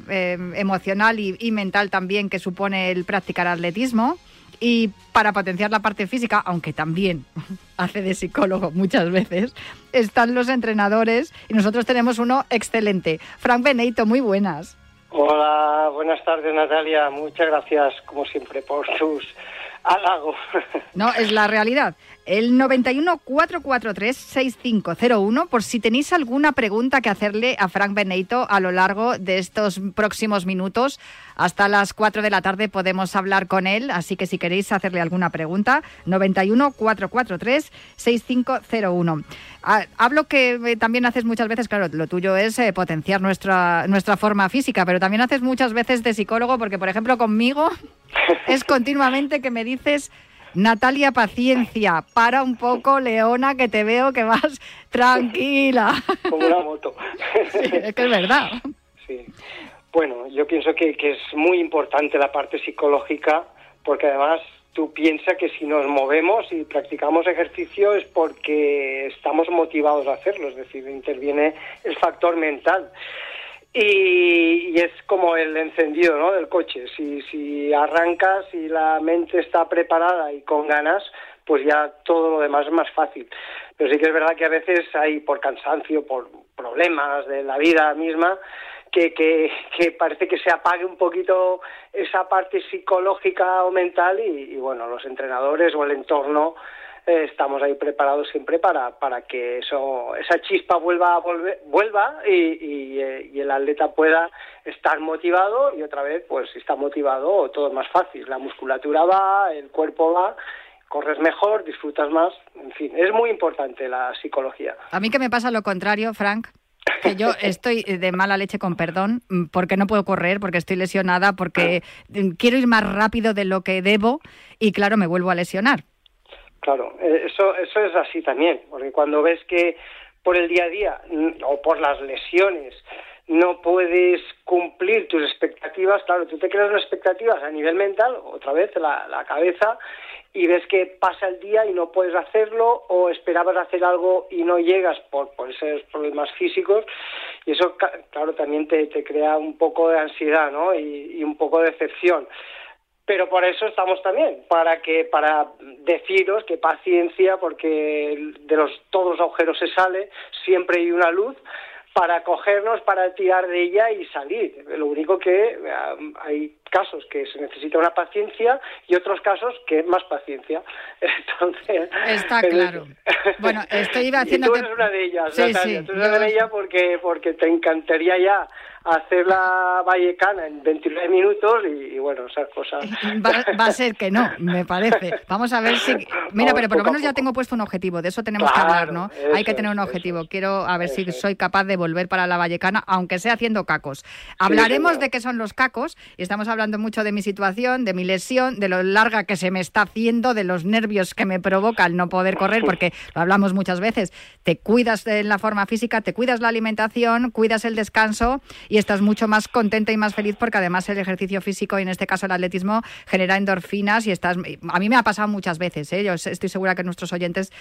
eh, emocional y, mental también que supone el practicar atletismo. Y para potenciar la parte física, aunque también hace de psicólogo muchas veces, están los entrenadores y nosotros tenemos uno excelente. Frank Beneito, muy buenas. Hola, buenas tardes Natalia. Muchas gracias como siempre por sus halagos. No, es la realidad. El 91 443 6501 por si tenéis alguna pregunta que hacerle a Frank Beneito a lo largo de estos próximos minutos. Hasta las 4 de la tarde podemos hablar con él, así que si queréis hacerle alguna pregunta, 91 443 6501. Hablo que eh, también haces muchas veces, claro, lo tuyo es eh, potenciar nuestra, nuestra forma física, pero también haces muchas veces de psicólogo, porque por ejemplo conmigo es continuamente que me dices Natalia, paciencia, para un poco, Leona, que te veo que vas tranquila. Como una moto. es que es verdad. Sí. Bueno, yo pienso que, que es muy importante la parte psicológica, porque además tú piensas que si nos movemos y practicamos ejercicio es porque estamos motivados a hacerlo, es decir, interviene el factor mental. Y, es como el encendido ¿no? del coche. Si, si arrancas y la mente está preparada y con ganas, pues ya todo lo demás es más fácil. Pero sí que es verdad que a veces hay por cansancio, por problemas de la vida misma, que, que, que parece que se apague un poquito esa parte psicológica o mental y, y bueno, los entrenadores o el entorno eh, estamos ahí preparados siempre para, para que eso, esa chispa vuelva, volver, vuelva y, eh, y, el atleta pueda estar motivado y otra vez, pues si está motivado, todo es más fácil. La musculatura va, el cuerpo va corres mejor, disfrutas más, en fin, es muy importante la psicología. A mí que me pasa lo contrario, Frank, que yo estoy de mala leche con perdón, porque no puedo correr, porque estoy lesionada, porque quiero ir más rápido de lo que debo y claro, me vuelvo a lesionar. Claro, eh, eso, eso es así también, porque cuando ves que por el día a día mm, o por las lesiones no puedes cumplir tus expectativas, claro, tú te creas unas expectativas a nivel mental, otra vez la, la cabeza, y ves que pasa el día y no puedes hacerlo o esperabas hacer algo y no llegas por, por esos problemas físicos y eso claro también te, te crea un poco de ansiedad ¿no? y, un poco de decepción pero por eso estamos también, para que para deciros que paciencia, porque de los todos los agujeros se sale, siempre hay una luz para cogernos, para tirar de ella y salir. Lo único que eh, hay casos que se necesita una paciencia y otros casos que más paciencia. Entonces, está claro. bueno, estoy haciendo. tú eres una de ellas, sí, sí, tú eres una de ellas porque porque te encantaría ya hacer la Vallecana en 29 minutos y, bueno, esas cosas. Va, a ser que no, me parece. Vamos a ver si... Mira, pero por lo menos ya tengo puesto un objetivo, de eso tenemos que hablar, ¿no? Hay que tener un objetivo. Quiero a ver si soy capaz de volver para la Vallecana, aunque sea haciendo cacos. Hablaremos de qué son los cacos y estamos hablando mucho de mi situación, de mi lesión, de lo larga que se me está haciendo, de los nervios que me provoca el no poder correr, porque lo hablamos muchas veces. Te cuidas en la forma física, te cuidas la alimentación, cuidas el descanso y estás mucho más contenta y más feliz porque además el ejercicio físico y en este caso el atletismo genera endorfinas y estás a mí me ha pasado muchas veces ¿eh? yo estoy segura que nuestros oyentes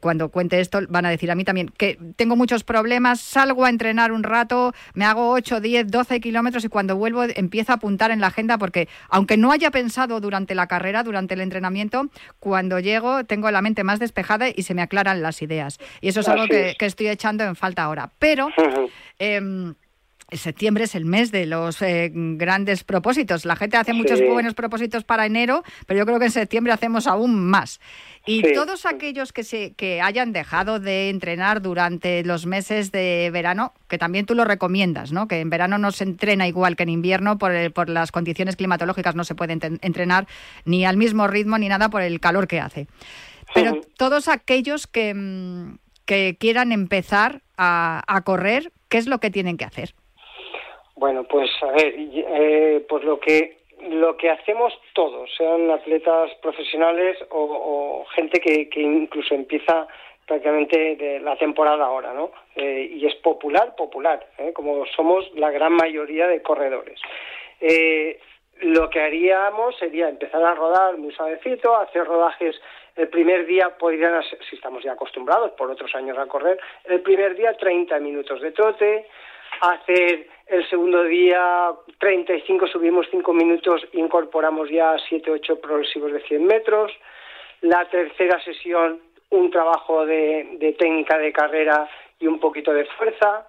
cuando cuente esto van a decir a mí también que tengo muchos problemas salgo a entrenar un rato me hago 8, 10, 12 kilómetros y cuando vuelvo empiezo a apuntar en la agenda porque aunque no haya pensado durante la carrera durante el entrenamiento cuando llego tengo la mente más despejada y se me aclaran las ideas. Y eso es algo que, estoy echando en falta ahora. Pero septiembre es el mes de los eh, grandes propósitos. La gente hace muchos buenos propósitos para enero, pero yo creo que en septiembre hacemos aún más. Y todos aquellos que se que hayan dejado de entrenar durante los meses de verano, que también tú lo recomiendas, ¿no? Que en verano no se entrena igual que en invierno por, por las condiciones climatológicas no se puede entrenar ni al mismo ritmo ni nada por el calor que hace. Pero todos aquellos que, mm, que quieran empezar a, a correr, ¿qué es lo que tienen que hacer? Bueno, pues a ver, eh, pues lo que lo que hacemos todos, sean atletas profesionales o, gente que, que, incluso empieza prácticamente de la temporada ahora, ¿no? Eh, y es popular, popular, ¿eh? como somos la gran mayoría de corredores. Eh, lo que haríamos sería empezar a rodar muy suavecito, hacer rodajes el primer día podrían, si estamos ya acostumbrados por otros años a correr, el primer día 30 minutos de trote, hacer el segundo día 35, subimos 5 minutos, incorporamos ya 7, 8 progresivos de 100 metros. La tercera sesión, un trabajo de, técnica de carrera y un poquito de fuerza.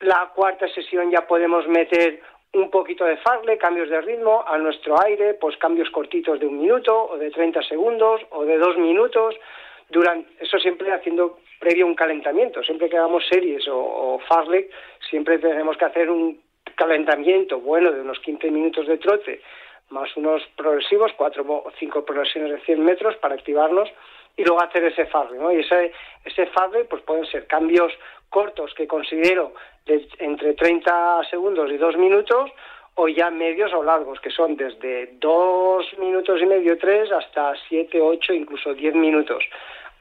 La cuarta sesión ya podemos meter un poquito de farle, cambios de ritmo a nuestro aire, pues cambios cortitos de un minuto o de 30 segundos o de dos minutos. Durante, eso siempre haciendo previo un calentamiento. Siempre que hagamos series o, o siempre tenemos que hacer un calentamiento bueno de unos 15 minutos de trote, más unos progresivos, cuatro o cinco progresiones de 100 metros para activarnos y luego hacer ese farle, ¿no? Y ese, ese farle, pues pueden ser cambios cortos que considero de entre 30 segundos y dos minutos o ya medios o largos, que son desde dos minutos y medio, tres, hasta siete, ocho, incluso diez minutos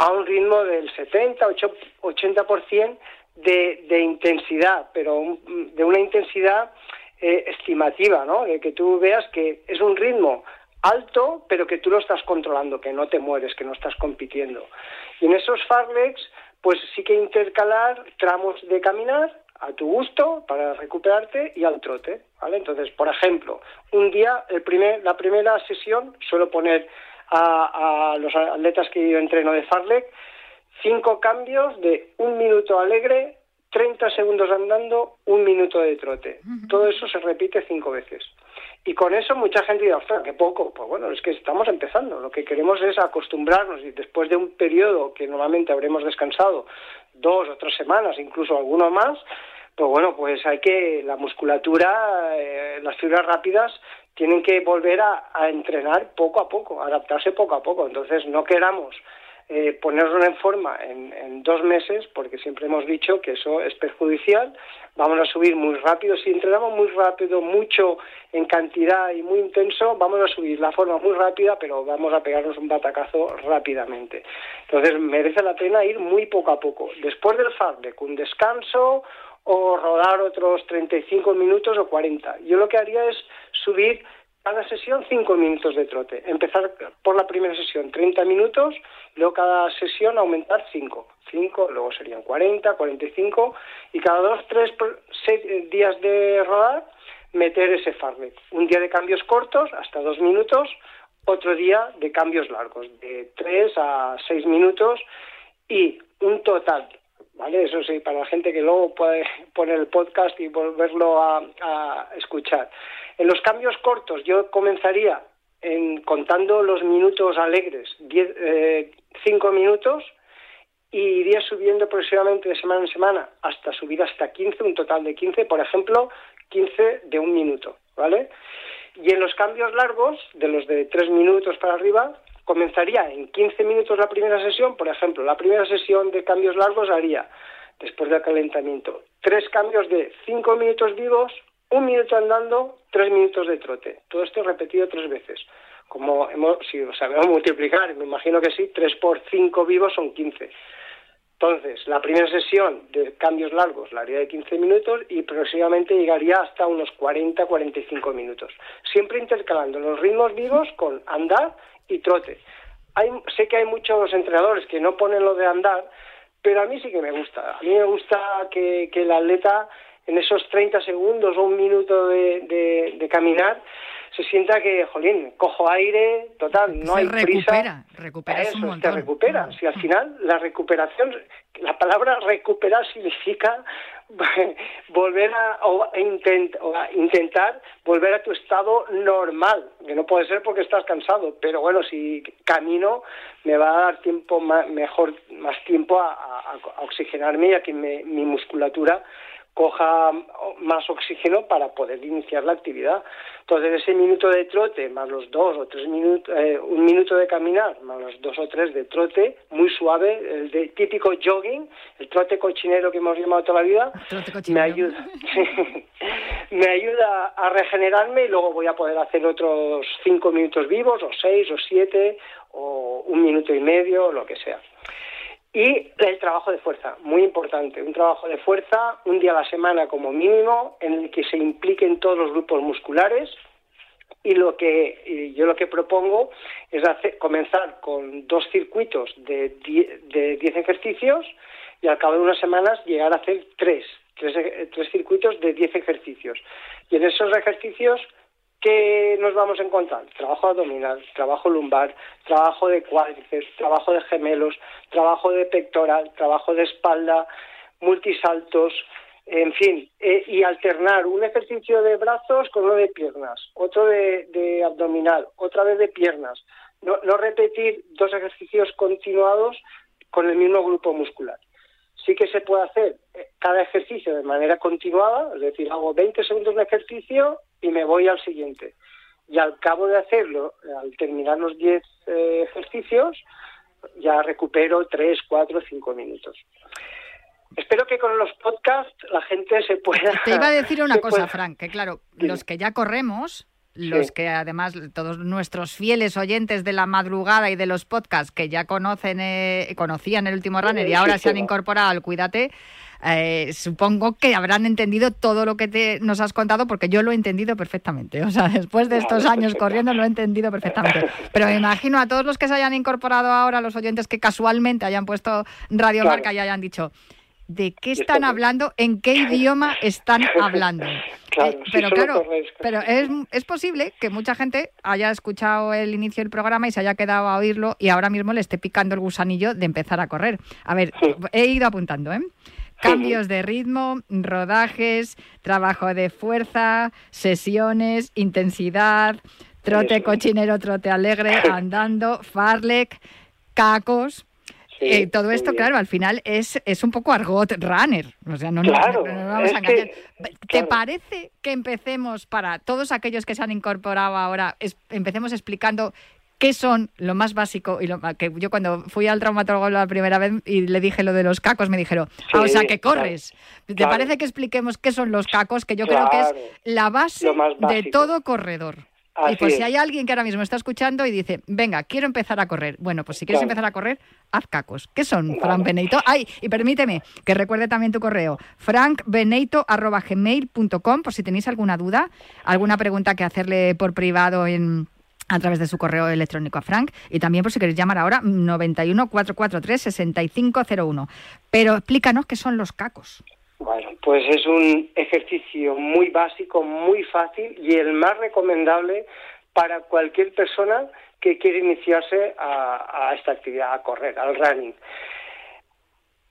a un ritmo del 70, 80% de, de intensidad, pero de una intensidad eh, estimativa, ¿no? De que tú veas que es un ritmo alto, pero que tú lo estás controlando, que no te mueres, que no estás compitiendo. Y en esos farlegs, pues sí que intercalar tramos de caminar a tu gusto para recuperarte y al trote, ¿vale? Entonces, por ejemplo, un día, el primer, la primera sesión suelo poner a, los atletas que yo entreno de Farlek, cinco cambios de un minuto alegre, 30 segundos andando, un minuto de trote. Todo eso se repite cinco veces. Y con eso mucha gente dice, ostras, qué poco. Pues bueno, es que estamos empezando. Lo que queremos es acostumbrarnos y después de un periodo que normalmente habremos descansado dos o tres semanas, incluso alguno más, pues bueno, pues hay que, la musculatura, eh, las fibras rápidas tienen que volver a, entrenar poco a poco, adaptarse poco a poco. Entonces, no queramos eh, ponernos en forma en, dos meses, porque siempre hemos dicho que eso es perjudicial. Vamos a subir muy rápido. Si entrenamos muy rápido, mucho en cantidad y muy intenso, vamos a subir la forma muy rápida, pero vamos a pegarnos un batacazo rápidamente. Entonces, merece la pena ir muy poco a poco. Después del farlek, un descanso o rodar otros 35 minutos o 40. Yo lo que haría es subir cada sesión 5 minutos de trote. Empezar por la primera sesión 30 minutos, luego cada sesión aumentar 5. 5, luego serían 40, 45 y cada 2, 3 días de rodar meter ese farlet. Un día de cambios cortos, hasta 2 minutos, otro día de cambios largos, de 3 a 6 minutos y un total ¿vale? Eso sí, para la gente que luego puede poner el podcast y volverlo a, escuchar. En los cambios cortos yo comenzaría en, contando los minutos alegres, 5 eh, minutos, y iría subiendo progresivamente de semana en semana hasta subir hasta 15, un total de 15, por ejemplo, 15 de un minuto, ¿vale? Y en los cambios largos, de los de 3 minutos para arriba, comenzaría en 15 minutos la primera sesión, por ejemplo, la primera sesión de cambios largos haría, después del calentamiento, tres cambios de 5 minutos vivos, un minuto andando, tres minutos de trote. Todo esto repetido tres veces. Como hemos, si sabemos multiplicar, me imagino que sí, 3 por 5 vivos son 15. Entonces, la primera sesión de cambios largos la haría de 15 minutos y progresivamente llegaría hasta unos 40-45 minutos. Siempre intercalando los ritmos vivos con andar y trote. Hay, sé que hay muchos entrenadores que no ponen lo de andar, pero a mí sí que me gusta. A mí me gusta que, que el atleta en esos 30 segundos o un minuto de, de, caminar se sienta que, jolín, cojo aire, total, no hay recupera, Recupera, Eso, un te recupera. Si al final la recuperación, la palabra recuperar significa volver a, o intentar volver a tu estado normal, que no puede ser porque estás cansado, pero bueno, si camino me va a dar tiempo más, mejor, más tiempo a, oxigenarme y a que mi musculatura coja más oxígeno para poder iniciar la actividad. Entonces ese minuto de trote más los dos o tres minutos, eh, un minuto de caminar más los dos o tres de trote, muy suave, el de típico jogging, el trote cochinero que hemos llamado toda la vida, me ayuda, me ayuda a regenerarme y luego voy a poder hacer otros cinco minutos vivos o seis o siete o un minuto y medio, lo que sea. Y el trabajo de fuerza, muy importante, un trabajo de fuerza un día a la semana como mínimo en el que se impliquen todos los grupos musculares y lo que yo lo que propongo es comenzar con dos circuitos de 10 ejercicios y al cabo de unas semanas llegar a hacer tres, tres, tres circuitos de 10 ejercicios. Y en esos ejercicios, ¿qué nos vamos a encontrar? Trabajo abdominal, trabajo lumbar, trabajo de cuádriceps, trabajo de gemelos, trabajo de pectoral, trabajo de espalda, multisaltos, en fin, eh, y alternar un ejercicio de brazos con uno de piernas, otro de, abdominal, otra vez de piernas. No, no, repetir dos ejercicios continuados con el mismo grupo muscular. Sí que se puede hacer eh, cada ejercicio de manera continuada, es decir, hago 20 segundos de ejercicio y me voy al siguiente. Y al cabo de hacerlo, al terminar los 10 eh, ejercicios, ya recupero 3, 4, 5 minutos. Espero que con los podcasts la gente se pueda... Te iba a decir una cosa, Frank, que claro, los que ya corremos, los que además todos nuestros fieles oyentes de la madrugada y de los podcasts que ya conocen eh, conocían el último runner y ahora se han incorporado al Cuídate, eh, supongo que habrán entendido todo lo que te, nos has contado porque yo lo he entendido perfectamente. O sea, después de estos años corriendo lo he entendido perfectamente. Pero me imagino a todos los que se hayan incorporado ahora, los oyentes que casualmente hayan puesto Radio Marca y hayan dicho de qué están hablando, en qué idioma están hablando. Claro, eh, pero claro, pero es, es, posible que mucha gente haya escuchado el inicio del programa y se haya quedado a oírlo y ahora mismo le esté picando el gusanillo de empezar a correr. A ver, he ido apuntando, ¿eh? Cambios de ritmo, rodajes, trabajo de fuerza, sesiones, intensidad, trote cochinero, trote alegre, andando, farlek, cacos, eh, todo esto, claro, al final es, es un poco argot runner. O sea, no, vamos a engañar. ¿Te parece que empecemos para todos aquellos que se han incorporado ahora, empecemos explicando qué son lo más básico y lo que yo cuando fui al traumatólogo la primera vez y le dije lo de los cacos me dijeron ah, o sea que corres te parece que expliquemos qué son los cacos que yo creo que es la base de todo corredor y pues si hay alguien que ahora mismo está escuchando y dice, venga, quiero empezar a correr. Bueno, pues si quieres empezar a correr, haz cacos. ¿Qué son, Frank Beneito? Ay, y permíteme que recuerde también tu correo, frankbeneito.gmail.com, por si tenéis alguna duda, alguna pregunta que hacerle por privado en a través de su correo electrónico a Frank y también por si queréis llamar ahora 91 443 6501. Pero explícanos qué son los cacos. Bueno, pues es un ejercicio muy básico, muy fácil y el más recomendable para cualquier persona que quiere iniciarse a, esta actividad, a correr, al running.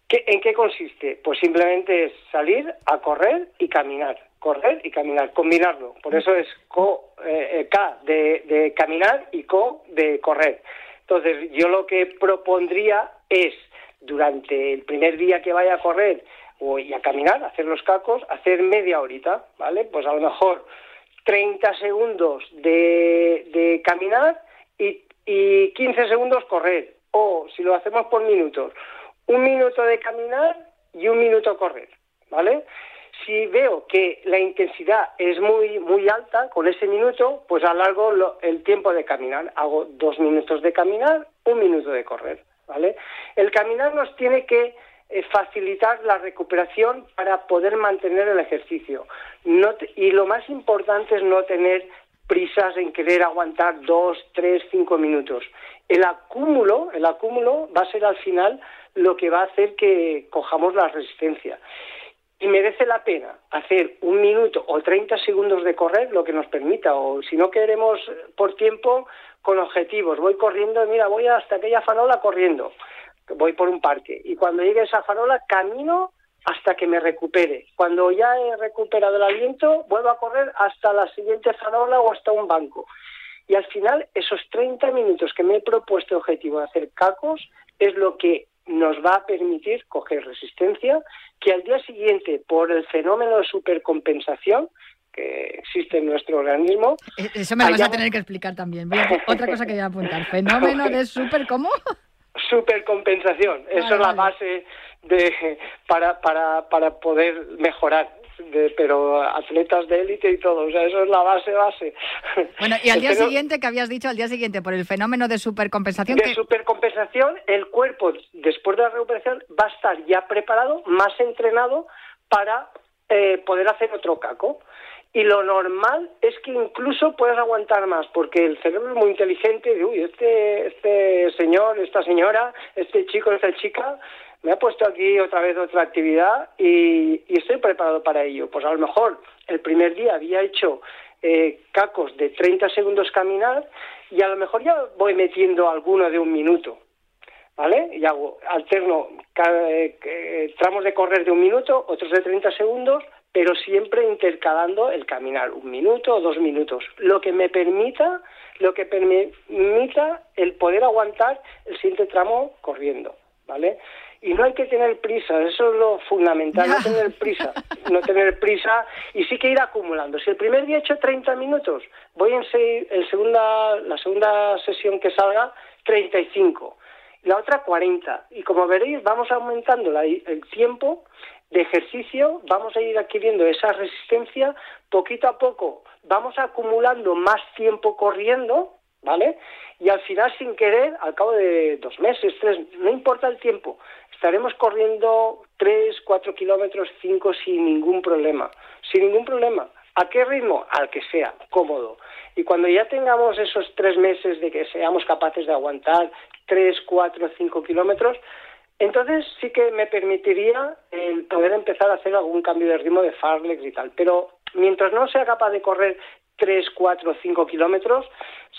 ¿En qué consiste? Pues simplemente es salir a correr y caminar, correr y caminar, combinarlo. Por eso es co, eh, eh, K de caminar y CO de correr. Entonces, yo lo que propondría es, durante el primer día que vaya a correr, o, a caminar, hacer los cacos, hacer media horita, ¿vale? Pues a lo mejor 30 segundos de, de caminar y, y 15 segundos correr. O si lo hacemos por minutos, un minuto de caminar y un minuto correr, ¿vale? Si veo que la intensidad es muy muy alta con ese minuto, pues alargo el tiempo de caminar. Hago dos minutos de caminar, un minuto de correr, ¿vale? El caminar nos tiene que facilitar la recuperación para poder mantener el ejercicio. y lo más importante es no tener prisas en querer aguantar dos, tres, cinco minutos. El acúmulo, el acúmulo va a ser al final lo que va a hacer que cojamos la resistencia. Y merece la pena hacer un minuto o 30 segundos de correr, lo que nos permita, o si no queremos por tiempo, con objetivos. Voy corriendo, mira, voy hasta aquella farola corriendo voy por un parque y cuando llegue a esa farola camino hasta que me recupere. Cuando ya he recuperado el aliento, vuelvo a correr hasta la siguiente farola o hasta un banco. Y al final, esos 30 minutos que me he propuesto objetivo de hacer cacos es lo que nos va a permitir coger resistencia, que al día siguiente, por el fenómeno de supercompensación que existe en nuestro organismo... E-, eso me lo vas a tener que explicar también. otra cosa que voy a apuntar. ¿Fenómeno de super cómo? Supercompensación, eso es la base de para, para, para poder mejorar. De, pero atletas de élite y todo, o sea, eso es la base base. Bueno, y al día siguiente, que habías dicho al día siguiente, por el fenómeno de supercompensación. De supercompensación, el cuerpo, después de la recuperación, va a estar ya preparado, más entrenado para eh, poder hacer otro caco. Y lo normal es que incluso puedas aguantar más, porque el cerebro es muy inteligente. Uy, este, este señor, esta señora, este chico, esta chica, me ha puesto aquí otra vez otra actividad y, estoy preparado para ello. Pues a lo mejor el primer día había hecho eh, cacos de 30 segundos caminar y a lo mejor ya voy metiendo alguno de un minuto. ¿Vale? Y hago alterno eh, eh, tramos de correr de un minuto, otros de 30 segundos, pero siempre intercalando el caminar un minuto o dos minutos, lo que me permita, lo que permita el poder aguantar el siguiente tramo corriendo, ¿vale? y no hay que tener prisa, eso es lo fundamental, no tener prisa, no tener prisa y sí que ir acumulando. Si el primer día he hecho 30 minutos, voy en el segunda, la segunda sesión que salga 35, la otra 40 y como veréis vamos aumentando el tiempo de ejercicio, vamos a ir adquiriendo esa resistencia poquito a poco, vamos acumulando más tiempo corriendo, ¿vale? Y al final, sin querer, al cabo de dos meses, tres, no importa el tiempo, estaremos corriendo tres, cuatro kilómetros, cinco sin ningún problema, sin ningún problema. ¿A qué ritmo? Al que sea, cómodo. Y cuando ya tengamos esos tres meses de que seamos capaces de aguantar tres, cuatro, cinco kilómetros, entonces sí que me permitiría el poder empezar a hacer algún cambio de ritmo de Farlex y tal. Pero mientras no sea capaz de correr 3, 4, 5 kilómetros,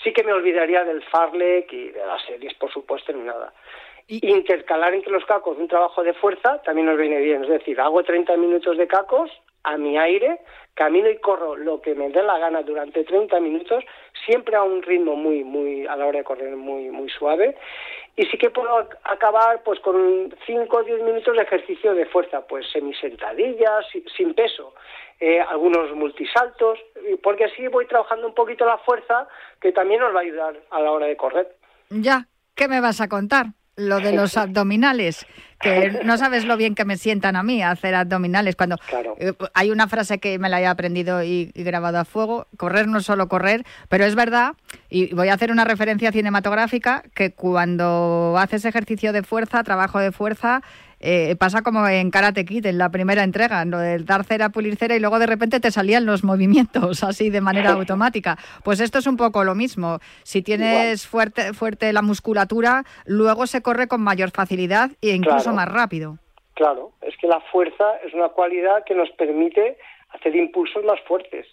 sí que me olvidaría del Farlek y de las series, por supuesto, ni nada. Intercalar entre los cacos un trabajo de fuerza también nos viene bien. Es decir, hago 30 minutos de cacos a mi aire, camino y corro lo que me dé la gana durante 30 minutos, siempre a un ritmo muy, muy, a la hora de correr muy, muy suave. Y sí que puedo acabar pues con 5 o 10 minutos de ejercicio de fuerza, pues semisentadillas, sin peso. Eh, algunos multisaltos, porque así voy trabajando un poquito la fuerza que también nos va a ayudar a la hora de correr. Ya, ¿qué me vas a contar? Lo de los abdominales, que no sabes lo bien que me sientan a mí hacer abdominales. Cuando eh, hay una frase que me la he aprendido y, y, grabado a fuego, correr no es solo correr, pero es verdad, y voy a hacer una referencia cinematográfica, que cuando haces ejercicio de fuerza, trabajo de fuerza, eh, pasa como en Karate Kid, en la primera entrega, lo del dar cera, pulir cera y luego de repente te salían los movimientos así de manera automática. Pues esto es un poco lo mismo. Si tienes fuerte, fuerte la musculatura, luego se corre con mayor facilidad e incluso más rápido. Claro, es que la fuerza es una cualidad que nos permite hacer impulsos más fuertes.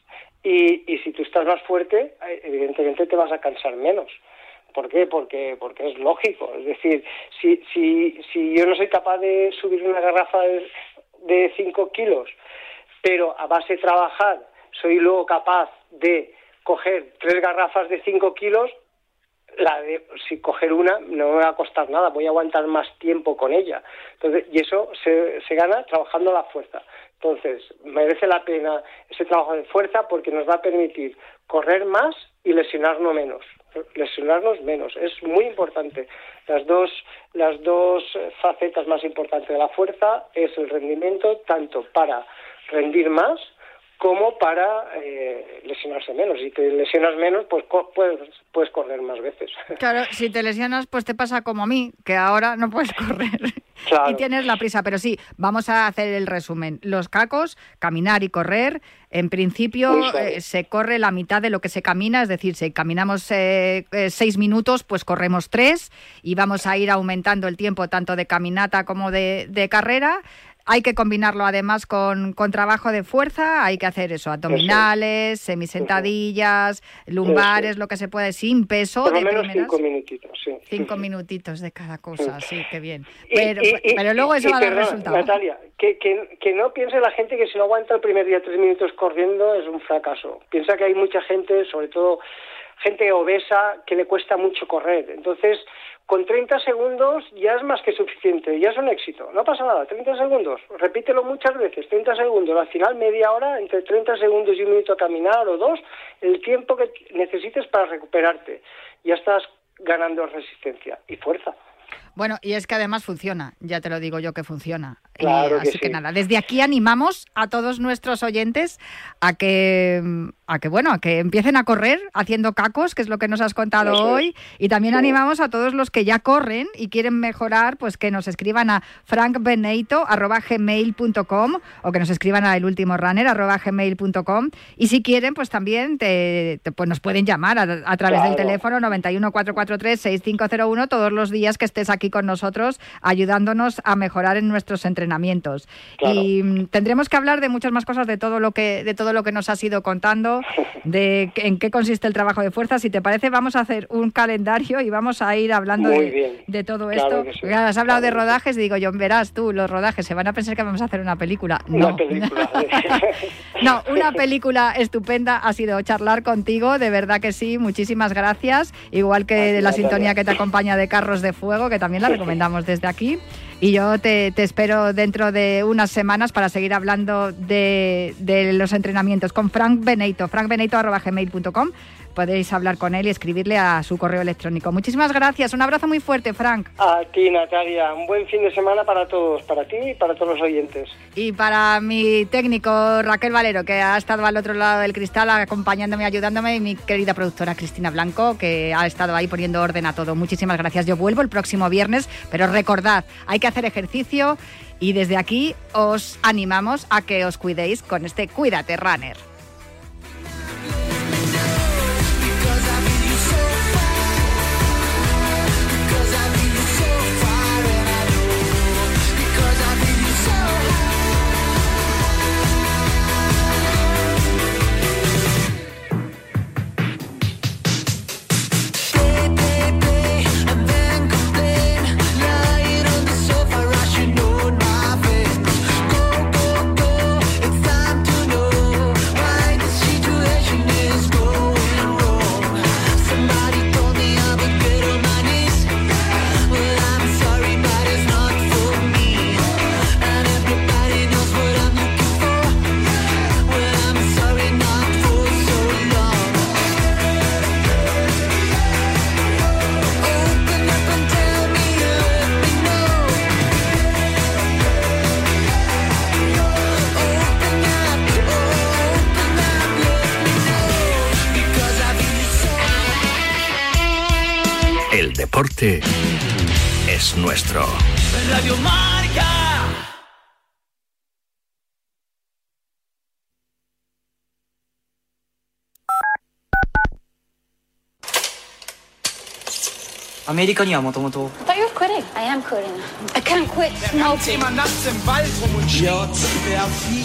Y, y si tú estás más fuerte, eh, evidentemente te vas a cansar menos. ¿Por qué? Porque, porque es lógico. Es decir, si, si, si yo no soy capaz de subir una garrafa de 5 kilos, pero a base de trabajar soy luego capaz de coger tres garrafas de 5 kilos, la de, si coger una no me va a costar nada, voy a aguantar más tiempo con ella. Entonces, y eso se, se gana trabajando la fuerza. Entonces, merece la pena ese trabajo de fuerza porque nos va a permitir correr más y lesionarnos menos lesionarnos menos. Es muy importante. Las dos, las dos facetas más importantes de la fuerza es el rendimiento, tanto para rendir más como para eh, lesionarse menos. Si te lesionas menos, pues puedes, puedes correr más veces. Claro, si te lesionas, pues te pasa como a mí, que ahora no puedes correr y tienes la prisa. Pero sí, vamos a hacer el resumen. Los cacos, caminar y correr. En principio eh, se corre la mitad de lo que se camina, es decir, si caminamos eh, seis minutos, pues corremos tres y vamos a ir aumentando el tiempo tanto de caminata como de, de carrera. Hay que combinarlo además con, con trabajo de fuerza, hay que hacer eso, abdominales, semisentadillas, lumbares, lo que se puede, sin peso. Por lo menos cinco minutitos, sí. Cinco minutitos de cada cosa, sí, qué bien. Pero, pero luego eso va a dar resultado. Natalia, que, que, que no piense la gente que si no aguanta el primer día tres minutos corriendo es un fracaso. Piensa que hay mucha gente, sobre todo gente obesa, que le cuesta mucho correr. Entonces, con 30 segundos ya es más que suficiente, ya es un éxito. No pasa nada, 30 segundos. Repítelo muchas veces, 30 segundos. Al final, media hora, entre 30 segundos y un minuto a caminar o dos, el tiempo que necesites para recuperarte. Ya estás ganando resistencia y fuerza. Bueno, y es que además funciona, ya te lo digo yo que funciona. Claro así que, nada, desde aquí animamos a todos nuestros oyentes a que, a que bueno, a que empiecen a correr haciendo cacos, que es lo que nos has contado hoy, y también animamos a todos los que ya corren y quieren mejorar, pues que nos escriban a frankbeneito@gmail.com o que nos escriban a elultimorunner@gmail.com y si quieren, pues también te, pues nos pueden llamar a, través del teléfono 91 443 6501 todos los días que estés aquí aquí con nosotros, ayudándonos a mejorar en nuestros entrenamientos. Y mm, tendremos que hablar de muchas más cosas de todo lo que de todo lo que nos has ido contando, de en qué consiste el trabajo de fuerza. Si te parece, vamos a hacer un calendario y vamos a ir hablando de, todo esto. Has hablado de rodajes y digo yo, verás tú, los rodajes se van a pensar que vamos a hacer una película. No. no, una película estupenda ha sido charlar contigo, de verdad que sí, muchísimas gracias. Igual que la sintonía que te acompaña de Carros de Fuego, que también la recomendamos desde aquí. Y yo te, espero dentro de unas semanas para seguir hablando de, de los entrenamientos con Frank Beneito, frankbeneito.gmail.com podéis hablar con él y escribirle a su correo electrónico. Muchísimas gracias, un abrazo muy fuerte, Frank. A ti, Natalia, un buen fin de semana para todos, para ti y para todos los oyentes. Y para mi técnico Raquel Valero, que ha estado al otro lado del cristal acompañándome, ayudándome, y mi querida productora Cristina Blanco, que ha estado ahí poniendo orden a todo. Muchísimas gracias. Yo vuelvo el próximo viernes, pero recordad, hay que hacer ejercicio y desde aquí os animamos a que os cuidéis con este Cuídate Runner. deporte es nuestro. Radio Marca. America But you're quitting. I am quitting. I can't quit smoking.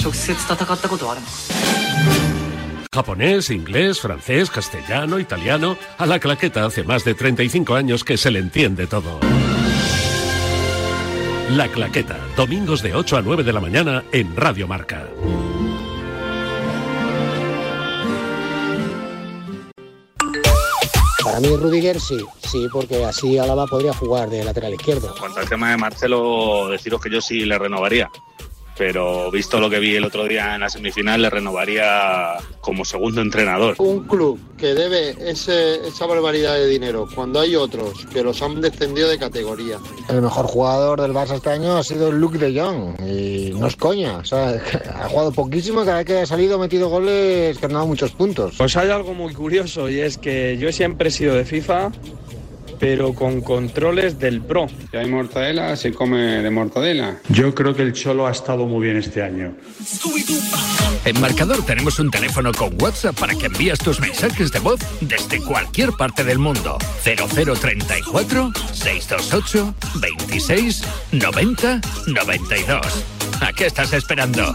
直接戦ったことはあるの Japonés, inglés, francés, castellano, italiano. A la claqueta hace más de 35 años que se le entiende todo. La claqueta, domingos de 8 a 9 de la mañana en Radio Marca. Para mí Rudiger sí, sí, porque así Álava podría jugar de lateral izquierdo. En cuanto al tema de Marcelo, deciros que yo sí le renovaría pero visto lo que vi el otro día en la semifinal, le renovaría como segundo entrenador. Un club que debe esa barbaridad de dinero cuando hay otros que los han descendido de categoría. El mejor jugador del Barça este año ha sido Luke de Jong y no es coña, ha jugado poquísimo, cada vez que ha salido ha metido goles que han dado muchos puntos. Pues hay algo muy curioso y es que yo siempre he sido de FIFA pero con controles del Pro. Si hay mortadela, se come de mortadela. Yo creo que el Cholo ha estado muy bien este año. En Marcador tenemos un teléfono con WhatsApp para que envíes tus mensajes de voz desde cualquier parte del mundo. 0034 628 26 90 92. ¿A qué estás esperando?